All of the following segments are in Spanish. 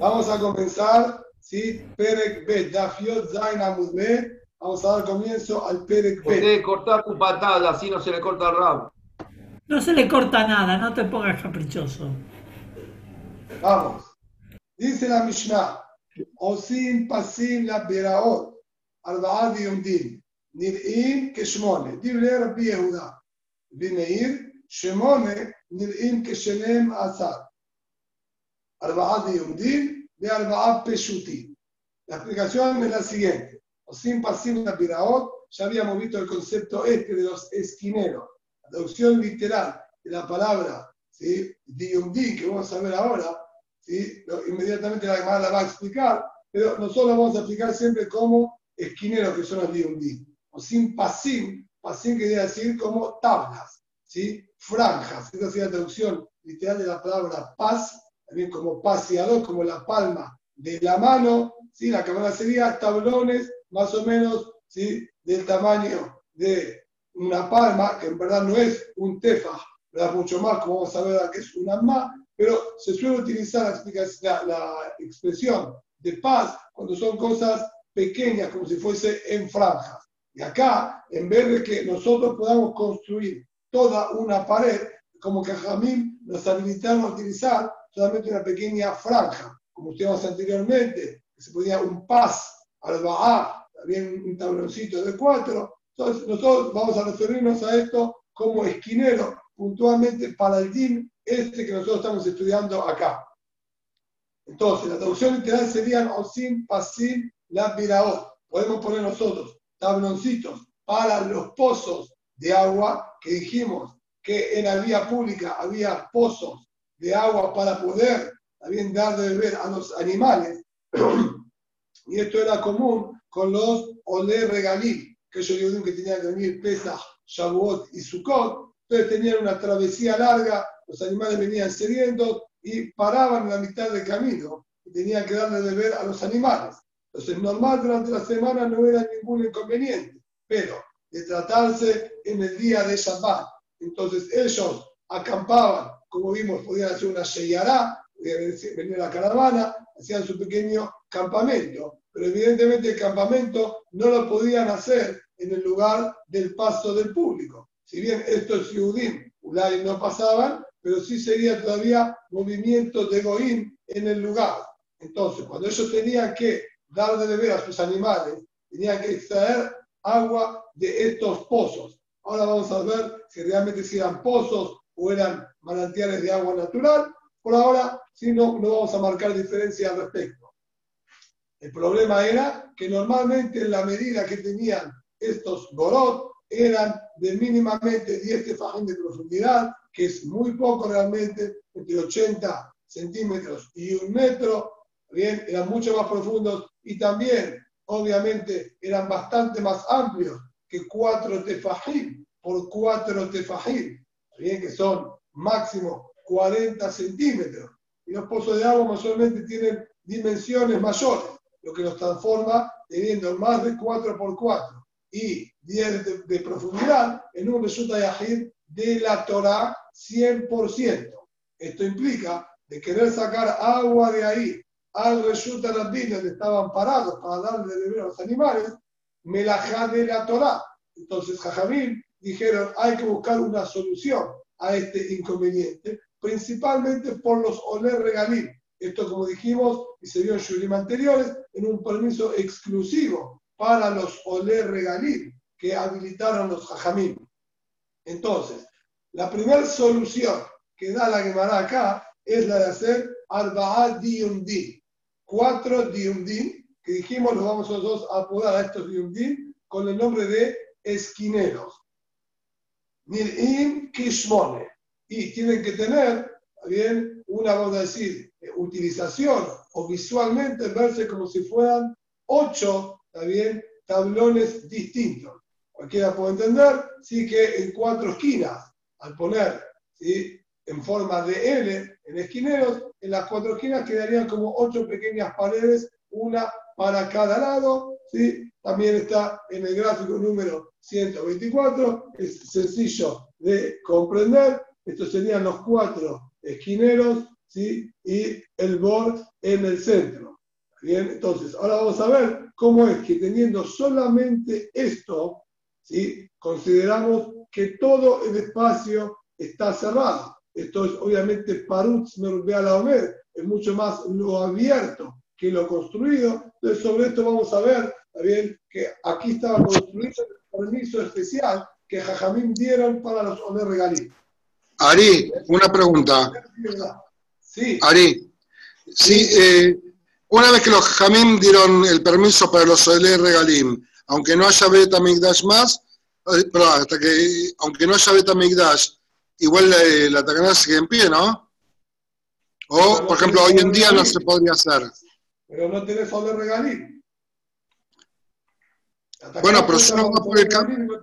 Vamos a comenzar, ¿sí? Perek Bet, Dafiot Zain Amudbe. Vamos a dar comienzo al Perek Bet. Puede cortar tu patada, así no se le corta el rabo. No se le corta nada, no te pongas caprichoso. Vamos. Dice la Mishnah, Osim Pasim la Beraot, Arba'ad Yomdim, Nir'im Keshmone, Dibre Rabbi Yehuda, Bimeir, Shemone, Nir'im Keshelem Asad, Arba'ad Yomdim, de Arba'ad Peshutim. La explicación es la siguiente. Osim Pasim la Beraot, ya habíamos visto el concepto este de los esquineros. La traducción literal de la palabra ¿sí? Diyumdim, que vamos a ver ahora, ¿sí? inmediatamente la Gemara la va a explicar, pero nosotros vamos a explicar siempre como esquineros que son los Diyumdim. O sin pasim, pasim quería decir como tablas, ¿sí? franjas. Esa sería la traducción literal de la palabra paz, también como paseador, como la palma de la mano. ¿sí? La cámara sería tablones más o menos ¿sí? del tamaño de una palma, que en verdad no es un tefa, ¿verdad? mucho más, como vamos a ver que es una más, pero se suele utilizar la, la, expresión de paz cuando son cosas pequeñas, como si fuese en franjas. Y acá, en vez de que nosotros podamos construir toda una pared, como que Jamín nos habilitaron a utilizar solamente una pequeña franja, como ustedes anteriormente, que se podía un paz al Ba'a, también un tabloncito de cuatro. Entonces, nosotros vamos a referirnos a esto como esquinero, puntualmente para el DIN este que nosotros estamos estudiando acá. Entonces, la traducción literal serían Osim, Pasim, la Podemos poner nosotros tabloncitos para los pozos de agua que dijimos que en la vía pública había pozos de agua para poder también dar de beber a los animales. y esto era común con los olé regalí, que ellos que tenían que venir Pesach, Shavuot y Sukkot. Entonces tenían una travesía larga los animales venían sedientos y paraban en la mitad del camino y tenían que darle de beber a los animales. Entonces, normal durante la semana no era ningún inconveniente, pero de tratarse en el día de Shabbat. Entonces, ellos acampaban, como vimos, podían hacer una podían venir a la caravana, hacían su pequeño campamento, pero evidentemente el campamento no lo podían hacer en el lugar del paso del público. Si bien estos Yudim, Ulay no pasaban, pero sí sería todavía movimiento de Goín en el lugar. Entonces, cuando ellos tenían que dar de beber a sus animales, tenían que extraer agua de estos pozos. Ahora vamos a ver si realmente eran pozos o eran manantiales de agua natural. Por ahora, si no, no vamos a marcar diferencia al respecto. El problema era que normalmente en la medida que tenían estos gorot eran de mínimamente 10 tefajín de profundidad que es muy poco realmente, entre 80 centímetros y un metro, bien, eran mucho más profundos y también, obviamente, eran bastante más amplios que cuatro tefajim por cuatro tefajim, bien, que son máximo 40 centímetros. Y los pozos de agua mayormente tienen dimensiones mayores, lo que los transforma teniendo más de 4 por 4 y 10 de, profundidad en un resulta yahid de la Torah 100%. Esto implica de querer sacar agua de ahí al Reshuta Rabin donde estaban parados para darle de beber a los animales, melajá de la Torah. Entonces Jajamín dijeron, hay que buscar una solución a este inconveniente, principalmente por los oler regalín. Esto, como dijimos, y se vio en Shurim anteriores, en un permiso exclusivo para los oler regalín que habilitaron los Jajamín. Entonces, la primera solución que da la Gemara acá es la de hacer Arba'a Diumdim. Cuatro Diumdim, que dijimos, los vamos nosotros a apodar a estos Diumdim con el nombre de esquineros. Nir'im Kishmone. Y tienen que tener, bien, una, vamos a decir, utilización o visualmente verse como si fueran ocho, bien, tablones distintos. Cualquiera puede entender, sí que en cuatro esquinas al poner en forma de L en esquineros, en las cuatro esquinas quedarían como ocho pequeñas paredes, una para cada lado. ¿sí? También está en el gráfico número 124, es sencillo de comprender. Estos serían los cuatro esquineros, ¿sí? y el bor en el centro. Bien, entonces, ahora vamos a ver cómo es que teniendo solamente esto, ¿sí? consideramos que todo el espacio está cerrado. Esto es obviamente Parutz la Omer, es mucho más lo abierto que lo construido. Entonces, sobre esto vamos a ver, bien, que aquí estaba construido el permiso especial que Jajamín dieron para los Omer Regalí. Ari, una pregunta. Sí. Ari, sí, eh, una vez que los Jajamín dieron el permiso para los Omer Regalim, aunque no haya Beta Migdash más, eh, perdón, hasta que, aunque no haya Beta Migdash, igual la, la sigue en pie, ¿no? O, por ejemplo, hoy en día no se podría hacer. Pero no tenés Omer Regalim. Bueno, pero si uno va por el camino.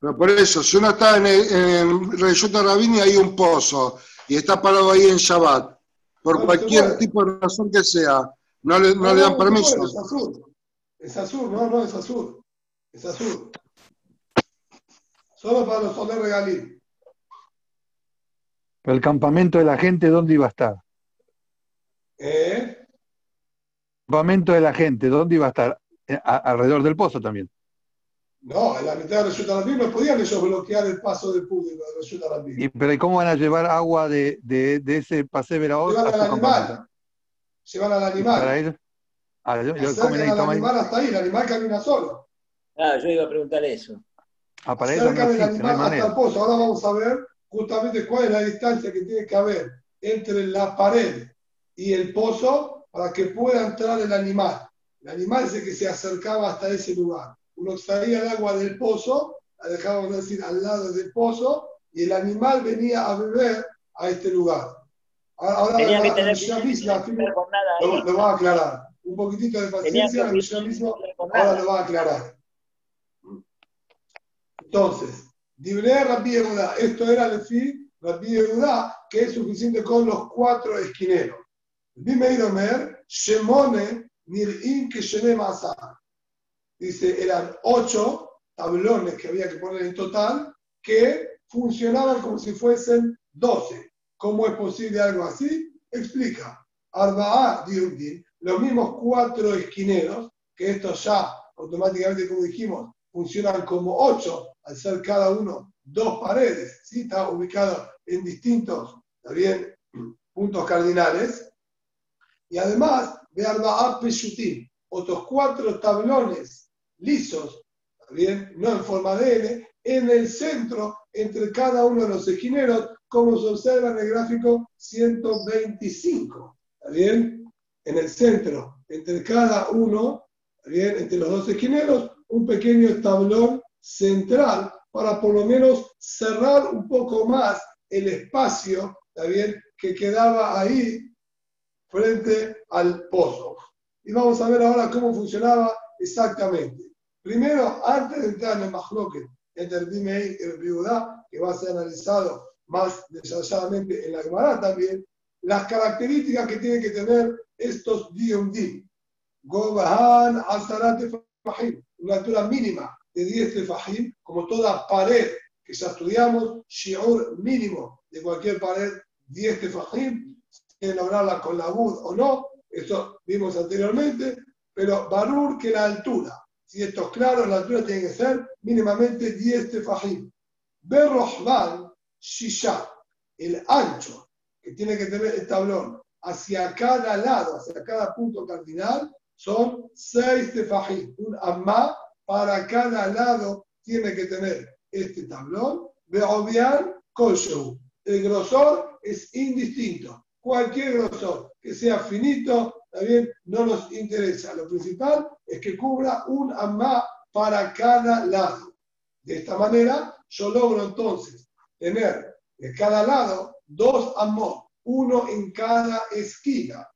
Pero por eso, si uno está en el, en el Rabini, hay un pozo y está parado ahí en Shabbat, por No, cualquier tipo de razón que sea, no le, no le dan no, permiso. no, es azul. Es azul, no, no, es azul. Es azul. Solo para los Omer Regalim. Pero el campamento de la gente, ¿dónde iba a estar? ¿Eh? El campamento de la gente, ¿dónde iba a estar? A- alrededor del pozo también. No, en la mitad de Rabin no podían ellos bloquear el paso del público de Rabin. Y, pero ¿y cómo van a llevar agua de, de, de ese paseo Veraot Llevan a al animal. Llevan al Para animal. ellos. Ah, ellos- ellos Acercan comen ahí, al ahí. animal hasta ahí. El animal camina solo. Ah, yo iba a preguntar eso. Ah, para ellos no Acercan el existe, no hay animal hasta el manera. pozo. Ahora vamos a ver justamente cuál es la distancia que tiene que haber entre la pared y el pozo para que pueda entrar el animal. El animal es el que se acercaba hasta ese lugar. Uno extraía el agua del pozo, la dejábamos decir al lado del pozo, y el animal venía a beber a este lugar. Ahora, Tenía la- que tener misma lo, lo va a aclarar. Un poquitito de paciencia, Mishnah mismo ahora lo va a aclarar. Entonces, Dibre Rabbi Yehuda, esto era el fin, Rabbi Yehuda, que es suficiente con los cuatro esquineros. Dime Idomer, Shemone, Nir'im que Shenem Asar. Dice, eran ocho tablones que había que poner en total, que funcionaban como si fuesen doce. ¿Cómo es posible algo así? Explica. Arba'a Diudin, los mismos cuatro esquineros, que estos ya automáticamente, como dijimos, funcionan como ocho, al ser cada uno dos paredes, ¿sí? está ubicado en distintos también, puntos cardinales. Y además, otros cuatro tablones lisos, ¿está bien? no en forma de L, en el centro, entre cada uno de los esquineros, como se observa en el gráfico 125. ¿Está bien? En el centro, entre cada uno, ¿está bien? entre los dos esquineros, un pequeño tablón central para por lo menos cerrar un poco más el espacio, ¿está bien? Que quedaba ahí frente al pozo. Y vamos a ver ahora cómo funcionaba exactamente. Primero, antes de entrar en el Mahloket entre el Dimei y el Biudá, que va a ser analizado más detalladamente en la Gemara también, las características que tienen que tener estos Diumdim. Gobahan Azarat Tefahim, una altura mínima de 10 Tefahim, como toda pared que ya estudiamos, Shiur mínimo de cualquier pared, 10 Tefahim, si lograrla con la Bud o no, eso vimos anteriormente, pero Barur que la altura, si esto es claro, la altura tiene que ser mínimamente 10 Tefahim. Berrohban Shisha, el ancho que tiene que tener el tablón hacia cada lado, hacia cada punto cardinal, son 6 Tefahim, un amma para cada lado tiene que tener este tablón. Beobian Koshu. El grosor es indistinto. Cualquier grosor que sea finito, también no nos interesa. Lo principal es que cubra un amma para cada lado. De esta manera, yo logro entonces tener de cada lado dos amos, uno en cada esquina.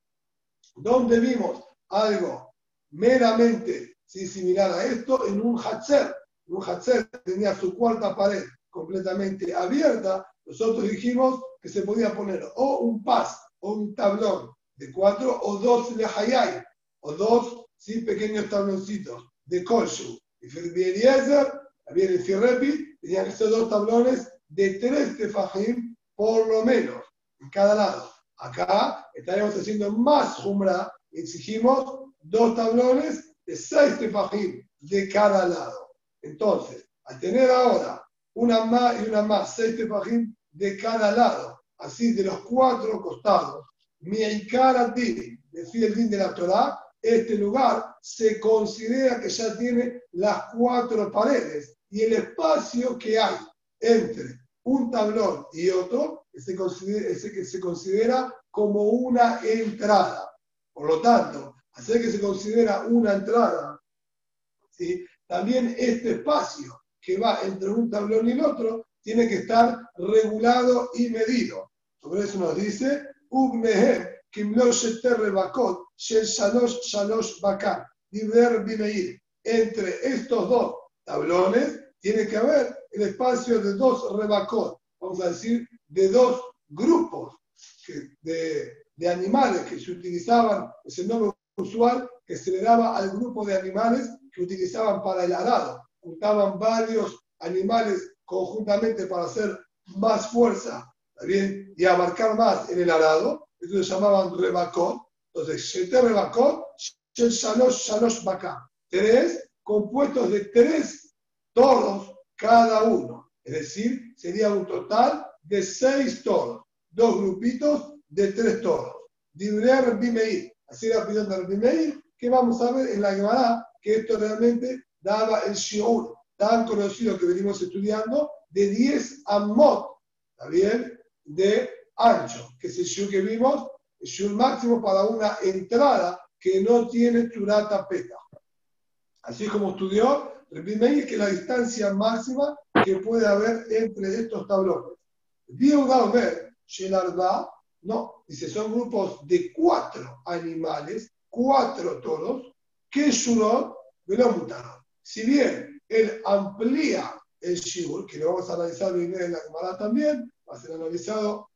Donde vimos algo meramente ¿sí? similar a esto en un Hatzer. Un Hatzer tenía su cuarta pared completamente abierta. Nosotros dijimos que se podía poner o un pas o un tablón de cuatro o dos lehayay o dos ¿sí? pequeños tabloncitos de Kolshu. Y Eliezer, también el Firrepi, tenían estos dos tablones de tres tefajim por lo menos. en cada lado. Acá estaríamos haciendo más Jumra y exigimos dos tablones de seis tefajim de cada lado. Entonces, al tener ahora una más y una más, seis tefajim de cada lado, así de los cuatro costados, mi Ikara Dini, decía el din de la Torah, este lugar se considera que ya tiene las cuatro paredes y el espacio que hay entre un tablón y otro que se considera, que se considera como una entrada. Por lo tanto, hacer que se considera una entrada, ¿sí? también este espacio que va entre un tablón y el otro tiene que estar regulado y medido. Sobre eso nos dice. Entre estos dos tablones tiene que haber el espacio de dos rebacot, vamos a decir, de dos grupos de, de animales que se utilizaban, es el nombre usual que se le daba al grupo de animales que utilizaban para el arado. Juntaban varios animales conjuntamente para hacer más fuerza bien? y abarcar más en el arado. Se llamaban rebacot. Entonces, Shete rebacot, Shalosh Shalosh Baka. Tres compuestos de tres toros cada uno. Es decir, sería un total de seis toros. Dos grupitos de tres toros. Dibrer Bimeir. Así era pidiendo al Bimeir, que vamos a ver en la Gemara que esto realmente daba el shiur tan conocido que venimos estudiando de 10 amot, ¿está bien? De ancho, que es el shiur que vimos, el shiur máximo para una entrada que no tiene turata peta. Así como estudió Meir, que la distancia máxima que puede haber entre estos tablones. ver, Shelarba, no, dice, son grupos de cuatro animales, cuatro toros, que Shurot, mutaron. Si bien él amplía el Shibur, que lo vamos a analizar bien en la Gemara también, va a ser analizado.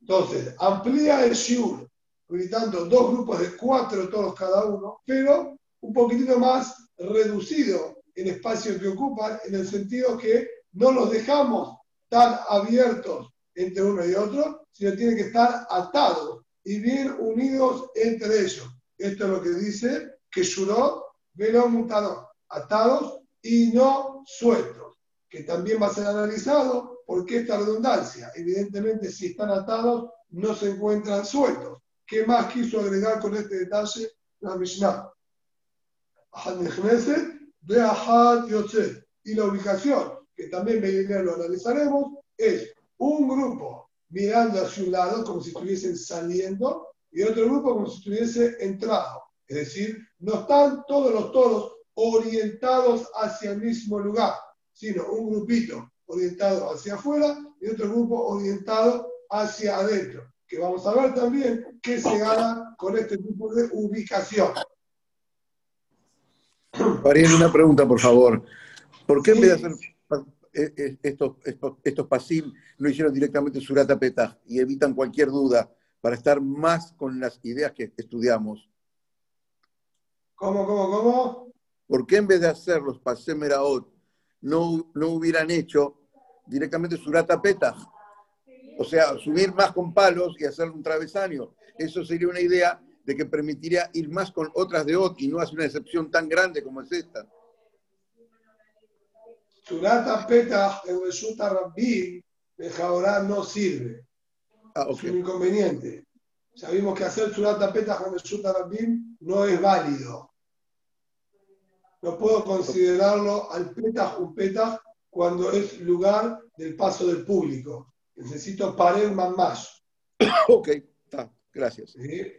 Entonces, amplía el Shibur, gritando dos grupos de cuatro toros cada uno, pero un poquitito más reducido el espacio que ocupan, en el sentido que no los dejamos tan abiertos entre uno y otro, sino tienen que estar atados y bien unidos entre ellos. Esto es lo que dice que Shurot velo mutador, atados y no sueltos, que también va a ser analizado porque esta redundancia, evidentemente si están atados, no se encuentran sueltos. ¿Qué más quiso agregar con este detalle la Mishnah? Y la ubicación, que también lo analizaremos, es un grupo mirando hacia un lado como si estuviesen saliendo y otro grupo como si estuviese entrado. Es decir, no están todos los toros orientados hacia el mismo lugar, sino un grupito orientado hacia afuera y otro grupo orientado hacia adentro. Que vamos a ver también qué se gana con este tipo de ubicación. Ariel, una pregunta, por favor. ¿Por qué en vez de hacer eh, eh, estos, estos, estos pasim no hicieron directamente Surata Petah y evitan cualquier duda para estar más con las ideas que estudiamos? ¿Cómo, cómo, cómo? ¿Por qué en vez de hacer los pasim Meraot no, no hubieran hecho directamente Surata Petah? O sea, subir más con palos y hacer un travesaño. Eso sería una idea de que permitiría ir más con otras de OT y no hace una excepción tan grande como es esta. Surata Petah en Rabbi de Jaorá no sirve. Ah, Es un inconveniente. Sabemos que hacer Surata Petah en Rabbi no es válido. No puedo considerarlo al Petah un Petah cuando es lugar del paso del público. Necesito pared más. ok, está, gracias. ¿sí?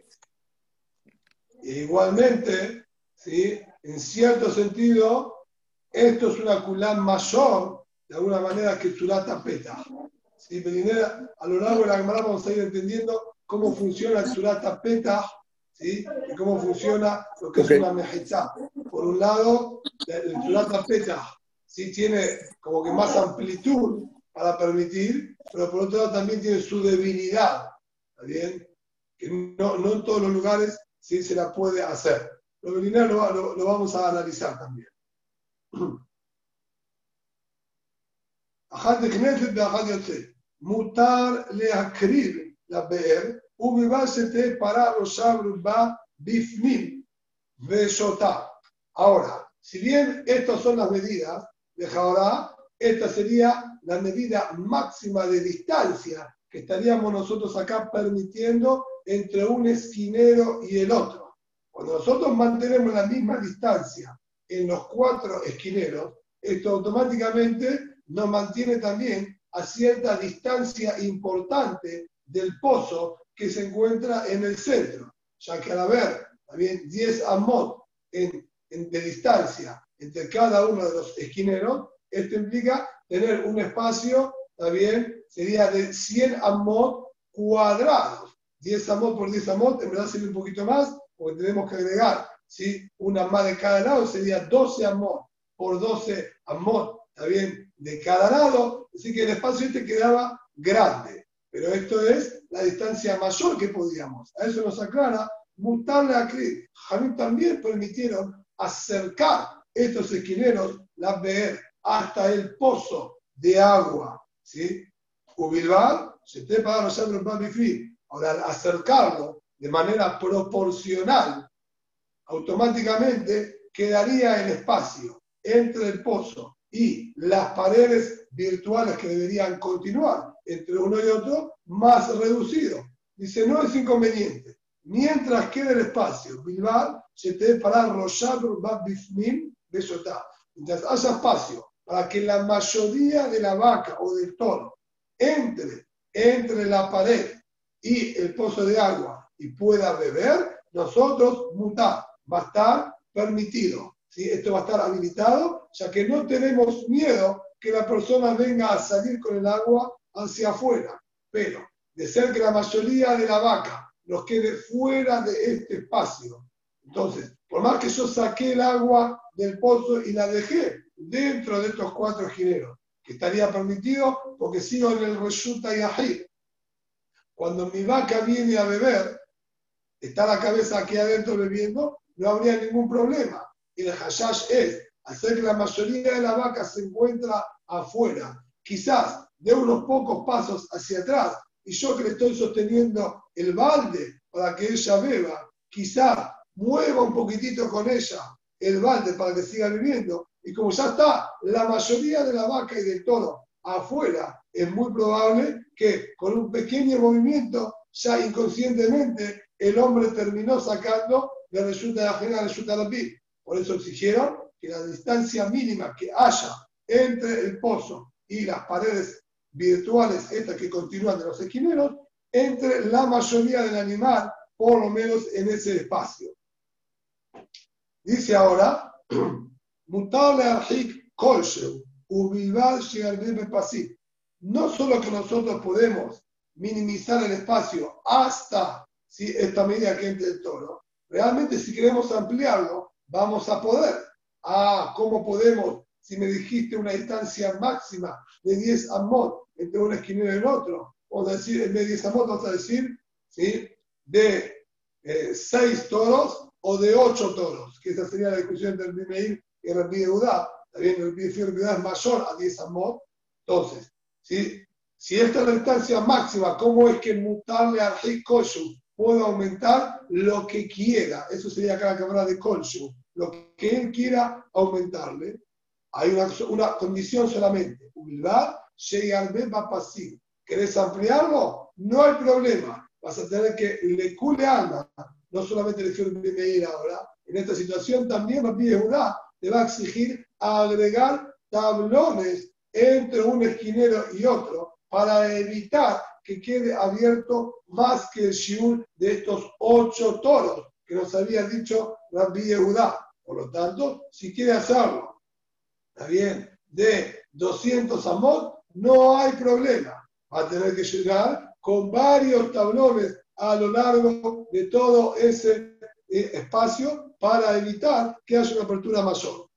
Igualmente, ¿sí? en cierto sentido, esto es una culán mayor, de alguna manera, que Tzurata Peta. ¿Sí? A lo largo de la Gemara vamos a ir entendiendo cómo funciona el Tzurata Peta ¿sí? y cómo funciona lo que es una mejizá. Por un lado, el Tzurata Peta ¿sí? tiene como que más amplitud para permitir, pero por otro lado también tiene su debilidad. ¿Está bien? Que no, no en todos los lugares si se la puede hacer. Lo lo, lo, vamos a analizar también. mutar leakriv la be'er, ubibasete para los ba bifnim, besotá. Ahora, si bien estas son las medidas de Jaorá, esta sería la medida máxima de distancia que estaríamos nosotros acá permitiendo entre un esquinero y el otro. Cuando nosotros mantenemos la misma distancia en los cuatro esquineros, esto automáticamente nos mantiene también a cierta distancia importante del pozo que se encuentra en el centro, ya que al haber también 10 amot en, de distancia entre cada uno de los esquineros, esto implica tener un espacio, también sería de 100 amot cuadrados. 10 amot por 10 amot, en verdad sería un poquito más, porque tenemos que agregar ¿sí? una más de cada lado, sería 12 amot por 12 amot, también de cada lado, así que el espacio este quedaba grande. Pero esto es la distancia mayor que podíamos. A eso nos aclara Mutarle a Jamín también permitieron acercar estos esquineros, la ver hasta el pozo de agua. ¿sí? Ubilbar, se te paga los Ahora, al acercarlo de manera proporcional, automáticamente quedaría el espacio entre el pozo y las paredes virtuales que deberían continuar entre uno y otro más reducido. Dice, no es inconveniente. Mientras quede el espacio, Bilbar, se te para Roshabur Bifnim Besotá. Mientras haya espacio para que la mayoría de la vaca o del toro entre entre la pared y el pozo de agua y pueda beber, nosotros mutar, va a estar permitido. ¿sí? Esto va a estar habilitado, ya que no tenemos miedo que la persona venga a salir con el agua hacia afuera. Pero de ser que la mayoría de la vaca nos quede fuera de este espacio. Entonces, por más que yo saqué el agua del pozo y la dejé dentro de estos cuatro gineros, que estaría permitido porque sigo en el resulta y ají. Cuando mi vaca viene a beber, está la cabeza aquí adentro bebiendo, no habría ningún problema. Y el hashash es hacer que la mayoría de la vaca se encuentra afuera, quizás de unos pocos pasos hacia atrás, y yo que le estoy sosteniendo el balde para que ella beba, quizá mueva un poquitito con ella el balde para que siga bebiendo. Y como ya está la mayoría de la vaca y del toro afuera, es muy probable que con un pequeño movimiento, ya inconscientemente, el hombre terminó sacando la resulta de ajena a resulta de Por eso exigieron que la distancia mínima que haya entre el pozo y las paredes virtuales, estas que continúan de los esquineros, entre la mayoría del animal, por lo menos en ese espacio. Dice ahora, mutable arjik kolsheu, ubival pasit. No solo que nosotros podemos minimizar el espacio hasta si esta medida que entre el toro, realmente si queremos ampliarlo, vamos a poder. Ah, ¿cómo podemos si me dijiste una distancia máxima de 10 amot entre un esquinero y el otro, a decir, en vez de 10 amot, vamos a decir, ¿sí? de 6 eh, toros o de 8 toros, que esa sería la discusión entre el Bimeir y el de Udá. También el Bimeir es mayor a 10 amot. Entonces, ¿sí? si esta es la distancia máxima, ¿cómo es que mutarle al rey Koshu puede aumentar lo que quiera? Eso sería acá la cámara de Koshu. Lo que él quiera aumentarle. Hay una, una condición solamente, humildad, va pasivo. ¿Querés ampliarlo? No hay problema. Vas a tener que le cule alma. No solamente le ir ahora. En esta situación también va a te va a exigir agregar tablones entre un esquinero y otro para evitar que quede abierto más que el shiur de estos ocho toros que nos había dicho Rabbi Yehuda. Por lo tanto, si quiere hacerlo ¿está bien? De 200 amot, no hay problema. Va a tener que llegar con varios tablones a lo largo de todo ese eh, espacio para evitar que haya una apertura mayor.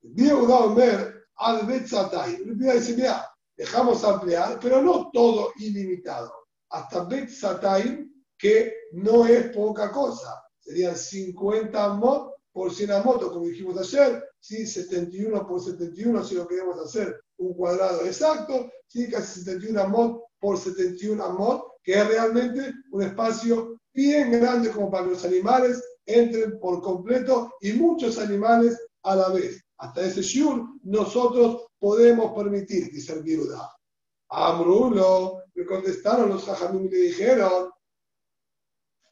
Diego Daumer al Betzatay. dice, mira, dejamos ampliar, pero no todo ilimitado. Hasta Betzatay, que no es poca cosa. Serían 50 amot por 100 moto, como dijimos ayer, ¿sí? 71 por 71 si lo queremos hacer un cuadrado exacto, ¿sí? casi 71 amot por 71 amot, que es realmente un espacio bien grande como para que los animales entren por completo y muchos animales a la vez. Hasta ese shiur nosotros podemos permitir, dice el viuda. Amrulo, le contestaron los jajamim y le dijeron,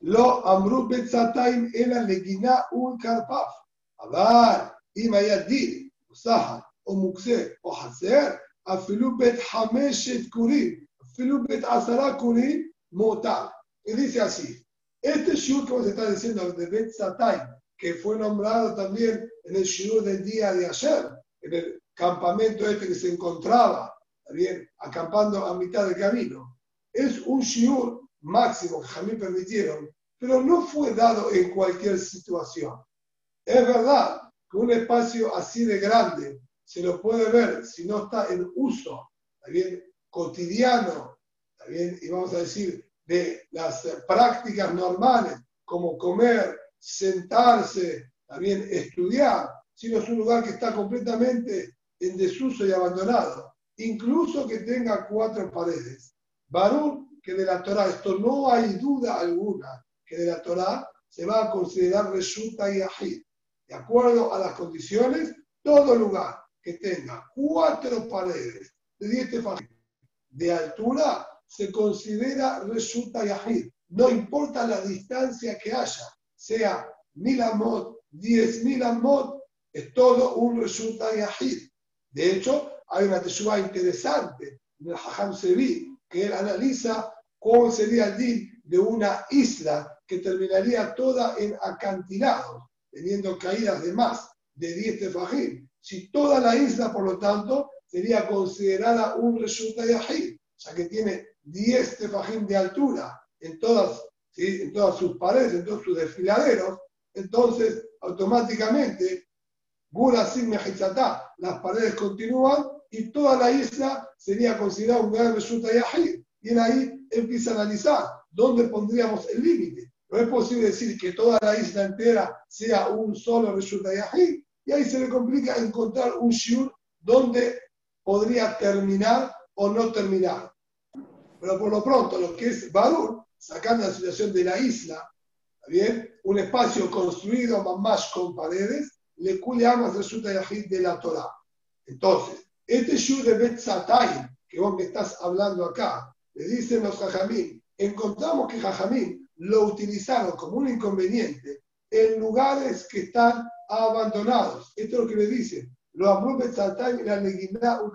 lo amru betzataim ela legina un karpaf. אבל אם היה דין, או סחר, או מוקצה, או חסר, אפילו בית חמשת קורים, Filupet Azarakuri Motar. Y dice así, este shiur que vos estás diciendo de Bet Satay, que fue nombrado también en el shiur del día de ayer, en el campamento este que se encontraba, bien, acampando a mitad del camino, es un shiur máximo que jamás permitieron, pero no fue dado en cualquier situación. Es verdad que un espacio así de grande se lo puede ver si no está en uso, bien, cotidiano, ¿está bien? y vamos a decir, de las prácticas normales, como comer, sentarse, también estudiar, sino es un lugar que está completamente en desuso y abandonado, incluso que tenga cuatro paredes. Barún, que de la Torah, esto no hay duda alguna, que de la Torah se va a considerar resulta y ajid. De acuerdo a las condiciones, todo lugar que tenga cuatro paredes de 10 tefajim de altura se considera resulta yahid. No importa la distancia que haya, sea mil amot, diez mil amot, es todo un resulta yahid. De hecho, hay una teshuva interesante del Hajam Sevi, que analiza cómo sería el din de una isla que terminaría toda en acantilados, teniendo caídas de más de 10 tefajim. Si toda la isla, por lo tanto, sería considerada un resulta yahid, ya que tiene 10 tefajim de altura en todas, ¿sí? en todas sus paredes, en todos sus desfiladeros, entonces automáticamente, Gura sin las paredes continúan y toda la isla sería considerada un gran resulta yahid. Y ahí empieza a analizar dónde pondríamos el límite. No es posible decir que toda la isla entera sea un solo resulta yahid. Y ahí se le complica encontrar un shiur donde podría terminar o no terminar. Pero por lo pronto, lo que es Barur, sacando la situación de la isla, bien? Un espacio construido más con paredes, le más resulta yahid de la Torah. Entonces, este shur de Bet Satay, que vos me estás hablando acá, le dicen los jajamín, encontramos que jajamín lo utilizaron como un inconveniente en lugares que están abandonados. Esto es lo que le dicen. Lo habló Bet Satay la Neguiná un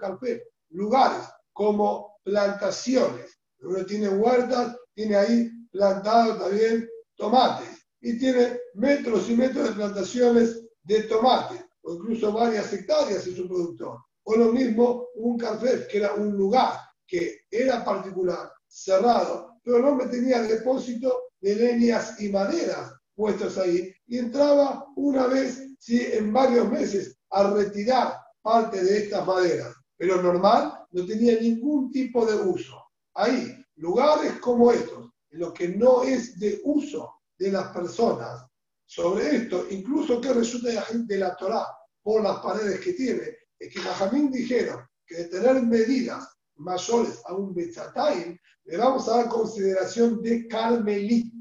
Lugares como plantaciones. Uno tiene huertas, tiene ahí plantado también tomates y tiene metros y metros de plantaciones de tomate o incluso varias hectáreas en su productor. O lo mismo un café, que era un lugar que era particular, cerrado, pero no me tenía depósito de leñas y maderas puestos ahí y entraba una vez sí, en varios meses a retirar parte de estas maderas. Pero normal, no tenía ningún tipo de uso. Ahí, lugares como estos, en los que no es de uso de las personas, sobre esto, incluso que resulta de la Torah por las paredes que tiene, es que Jajamín dijeron que de tener medidas mayores a un Betzatayim, le vamos a dar consideración de Carmelit.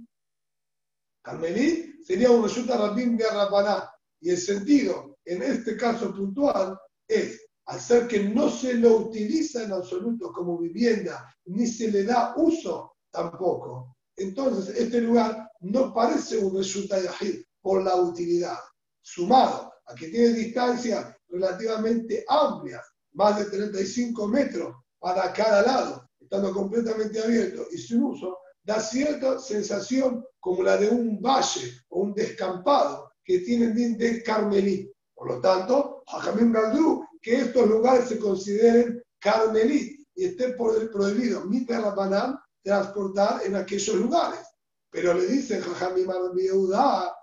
Carmelit sería un resulta Rabim de Rabaná. Y el sentido, en este caso puntual, es al ser que no se lo utiliza en absoluto como vivienda, ni se le da uso tampoco. Entonces, este lugar no parece un resulta por la utilidad, sumado a que tiene distancias relativamente amplias, más de 35 metros para cada lado, estando completamente abierto y sin uso, da cierta sensación como la de un valle o un descampado que tienen de Carmelí. Por lo tanto, Jajamín Galdú que estos lugares se consideren carmelit y esté prohibido banal transportar en aquellos lugares. Pero le dicen Jajamim Yehuda,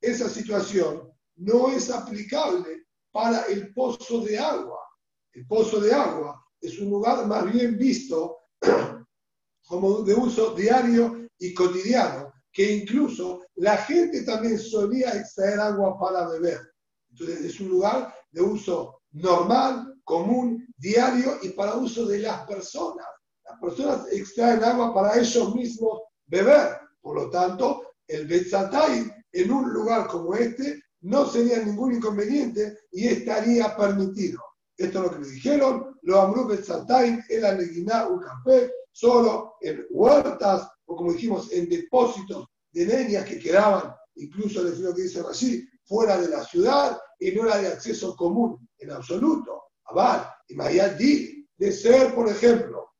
esa situación no es aplicable para el pozo de agua. El pozo de agua es un lugar más bien visto como de uso diario y cotidiano, que incluso la gente también solía extraer agua para beber. Entonces es un lugar de uso normal, común, diario y para uso de las personas. Las personas extraen agua para ellos mismos beber. Por lo tanto, el Betzatay en un lugar como este no sería ningún inconveniente y estaría permitido. Esto es lo que me dijeron, lo Amru Betzatay, el Aleguiná, un café, solo en huertas o como dijimos, en depósitos de leñas que quedaban, incluso el lo que dice Rashi, fuera de la ciudad y no era de acceso común en absoluto. Abad, imagínate de ser, por ejemplo,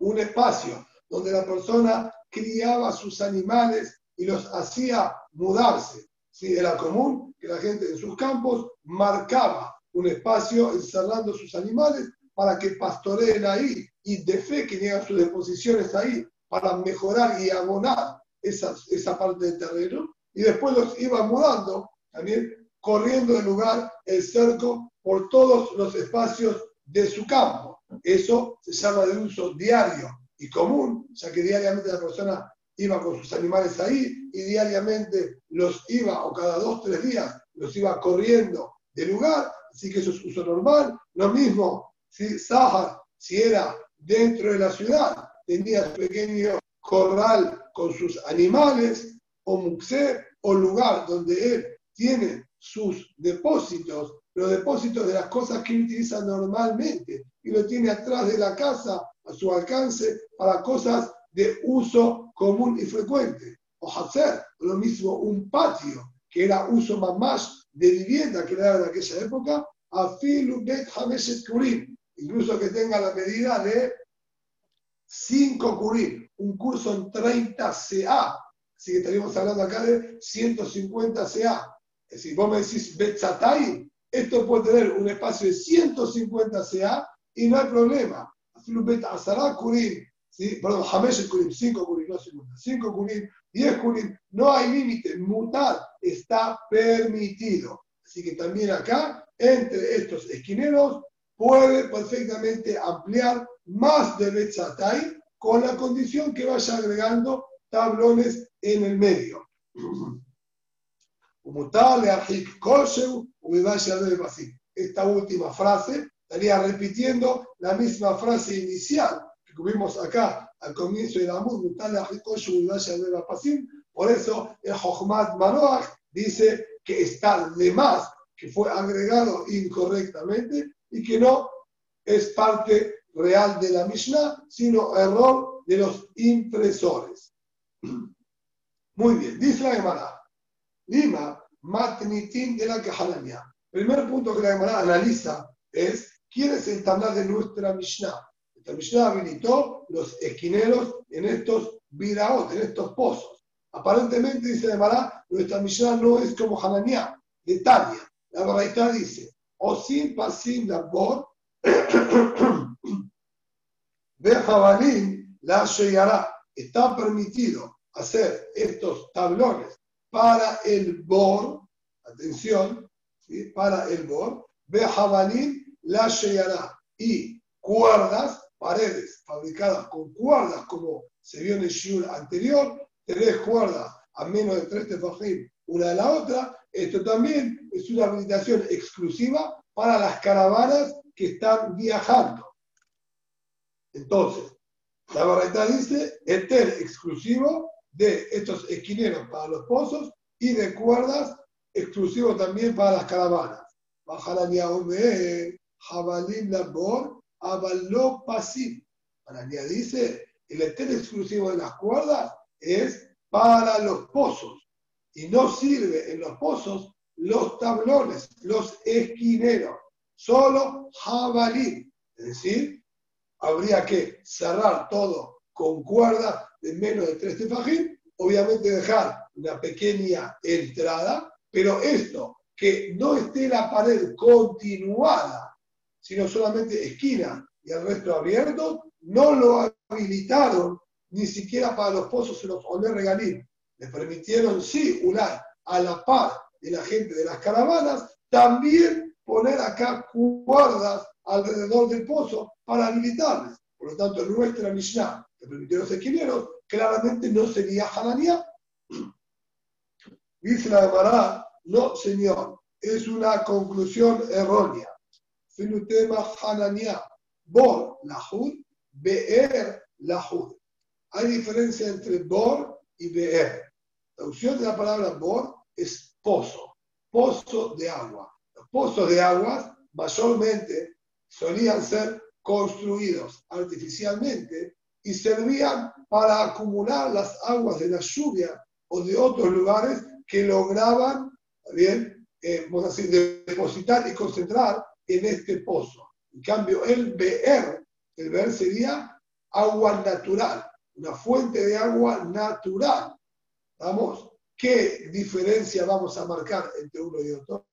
un espacio donde la persona criaba sus animales y los hacía mudarse. ¿sí? Era común que la gente en sus campos marcaba un espacio encerrando sus animales para que pastoreen ahí y de fe que llegan sus deposiciones ahí para mejorar y abonar esa, esa parte del terreno. Y después los iba mudando, también corriendo de lugar el cerco por todos los espacios de su campo. Eso se llama de uso diario y común, ya que diariamente la persona iba con sus animales ahí y diariamente los iba, o cada dos, tres días, los iba corriendo de lugar, así que eso es uso normal. Lo mismo, si Sahar, si era dentro de la ciudad, tenía su pequeño corral con sus animales, o muxé, o lugar donde él tiene sus depósitos, los depósitos de las cosas que él utiliza normalmente, y lo tiene atrás de la casa, a su alcance, para cosas de uso común y frecuente. O hacer lo mismo un patio, que era uso más de vivienda que era de aquella época, a bet kurim, incluso que tenga la medida de 5 kurim, un curso en 30 CA, así que estaríamos hablando acá de 150 CA. Es decir, vos me decís Betzatay, esto puede tener un espacio de 150 CA y no hay problema. Azará Kurim, ¿sí? perdón, Hamesh Kurim, 5 Kurim, no 50, 5 Kurim, 10 Kurim, no hay límite, mutar está permitido. Así que también acá, entre estos esquineros, puede perfectamente ampliar más de Betzatay con la condición que vaya agregando tablones en el medio. Esta última frase estaría repitiendo la misma frase inicial que tuvimos acá al comienzo de la Amud, por eso el Jochmat Manoach dice que está de más, que fue agregado incorrectamente y que no es parte real de la Mishnah, sino error de los impresores. Muy bien, dice la Gemara. Lima, matnitin de la Kehalamia. Primer punto que la Gemara analiza es quién es el tabla de nuestra Mishnah. Nuestra Mishnah habilitó los esquineros en estos viraot, en estos pozos. Aparentemente, dice la Gemara, nuestra Mishnah no es como Hananiah, de Tania. La verdad dice, o sin pasim labor, de jabalín la llegará. Está permitido hacer estos tablones para el bor, atención, para el bor, ve jabalín la llegará. Y cuerdas, paredes fabricadas con cuerdas, como se vio en el shiur anterior, tres cuerdas a menos de tres tefajim una de la otra. Esto también es una habilitación exclusiva para las caravanas que están viajando. Entonces, la barreta dice, eter exclusivo de estos esquineros para los pozos y de cuerdas exclusivo también para las caravanas. Jabalín Labor, Avaló Pasim. Anania dice, el eter exclusivo de las cuerdas es para los pozos y no sirve en los pozos los tablones, los esquineros, solo jabalí. Es decir, habría que cerrar todo con cuerda de menos de tres tefajín, obviamente dejar una pequeña entrada, pero esto, que no esté la pared continuada, sino solamente esquina y el resto abierto, no lo habilitaron ni siquiera para los pozos en los Oler Regalín. Les permitieron, sí, unar a la par de la gente de las caravanas, también poner acá cuerdas alrededor del pozo para habilitarles. Por lo tanto, nuestra Mishnah, que permitió los esquineros, claramente no sería Hananiah. Dice la Gemara, no, señor. es una conclusión errónea. Filutema Hanania, Bor Lahud, Be'er Lahud. Hay diferencia entre Bor y Be'er. La traducción de la palabra Bor es pozo, pozo de agua. Los pozos de agua mayormente solían ser construidos artificialmente y servían para acumular las aguas de la lluvia o de otros lugares que lograban bien, eh, vamos a decir, depositar y concentrar en este pozo. En cambio, el BR, el BR sería agua natural, una fuente de agua natural. ¿Vamos? ¿Qué diferencia vamos a marcar entre uno y otro?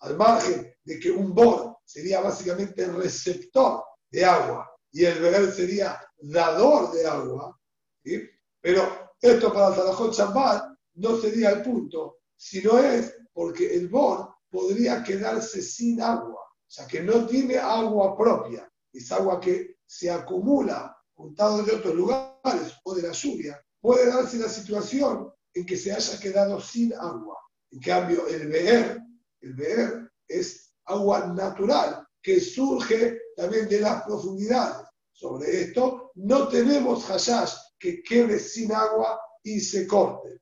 Al margen de que un bor sería básicamente el receptor de agua y el beber sería dador de agua, ¿sí? pero esto para Salahot Shabbat no sería el punto, sino es porque el bor podría quedarse sin agua, o sea que no tiene agua propia, es agua que se acumula juntado de otros lugares o de la lluvia, puede darse la situación en que se haya quedado sin agua. En cambio, el beer, el beer es agua natural que surge también de las profundidades. Sobre esto no tenemos hashash que quede sin agua y se corte.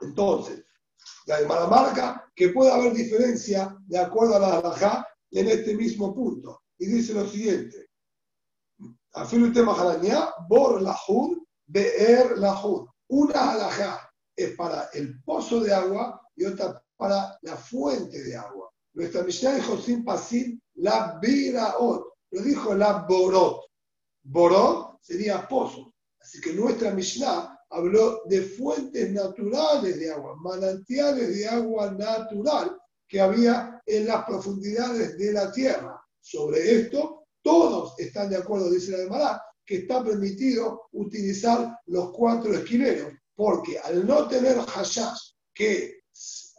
Entonces, la de marca que puede haber diferencia de acuerdo a la halajá en este mismo punto. Y dice lo siguiente. Afilu tema bor lahud, beer lahud. Una halajá es para el pozo de agua y otra para la fuente de agua. Nuestra Mishnah dijo sin pasim la viraot, lo dijo la borot. Borot sería pozo. Así que nuestra Mishnah habló de fuentes naturales de agua, manantiales de agua natural que había en las profundidades de la tierra. Sobre esto, todos están de acuerdo, dice la Gemara, que está permitido utilizar los cuatro esquineros, porque al no tener hashash, que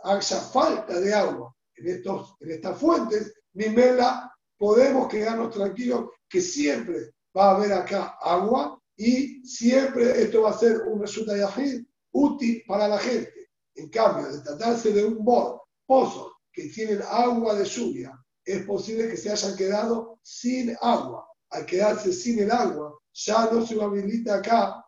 haya falta de agua en, estos, en estas fuentes, ni mela, podemos quedarnos tranquilos que siempre va a haber acá agua y siempre esto va a ser un resultado útil para la gente. En cambio, de tratarse de un bor, pozo que tienen agua de lluvia, es posible que se hayan quedado sin agua. Al quedarse sin el agua, ya no se habilita acá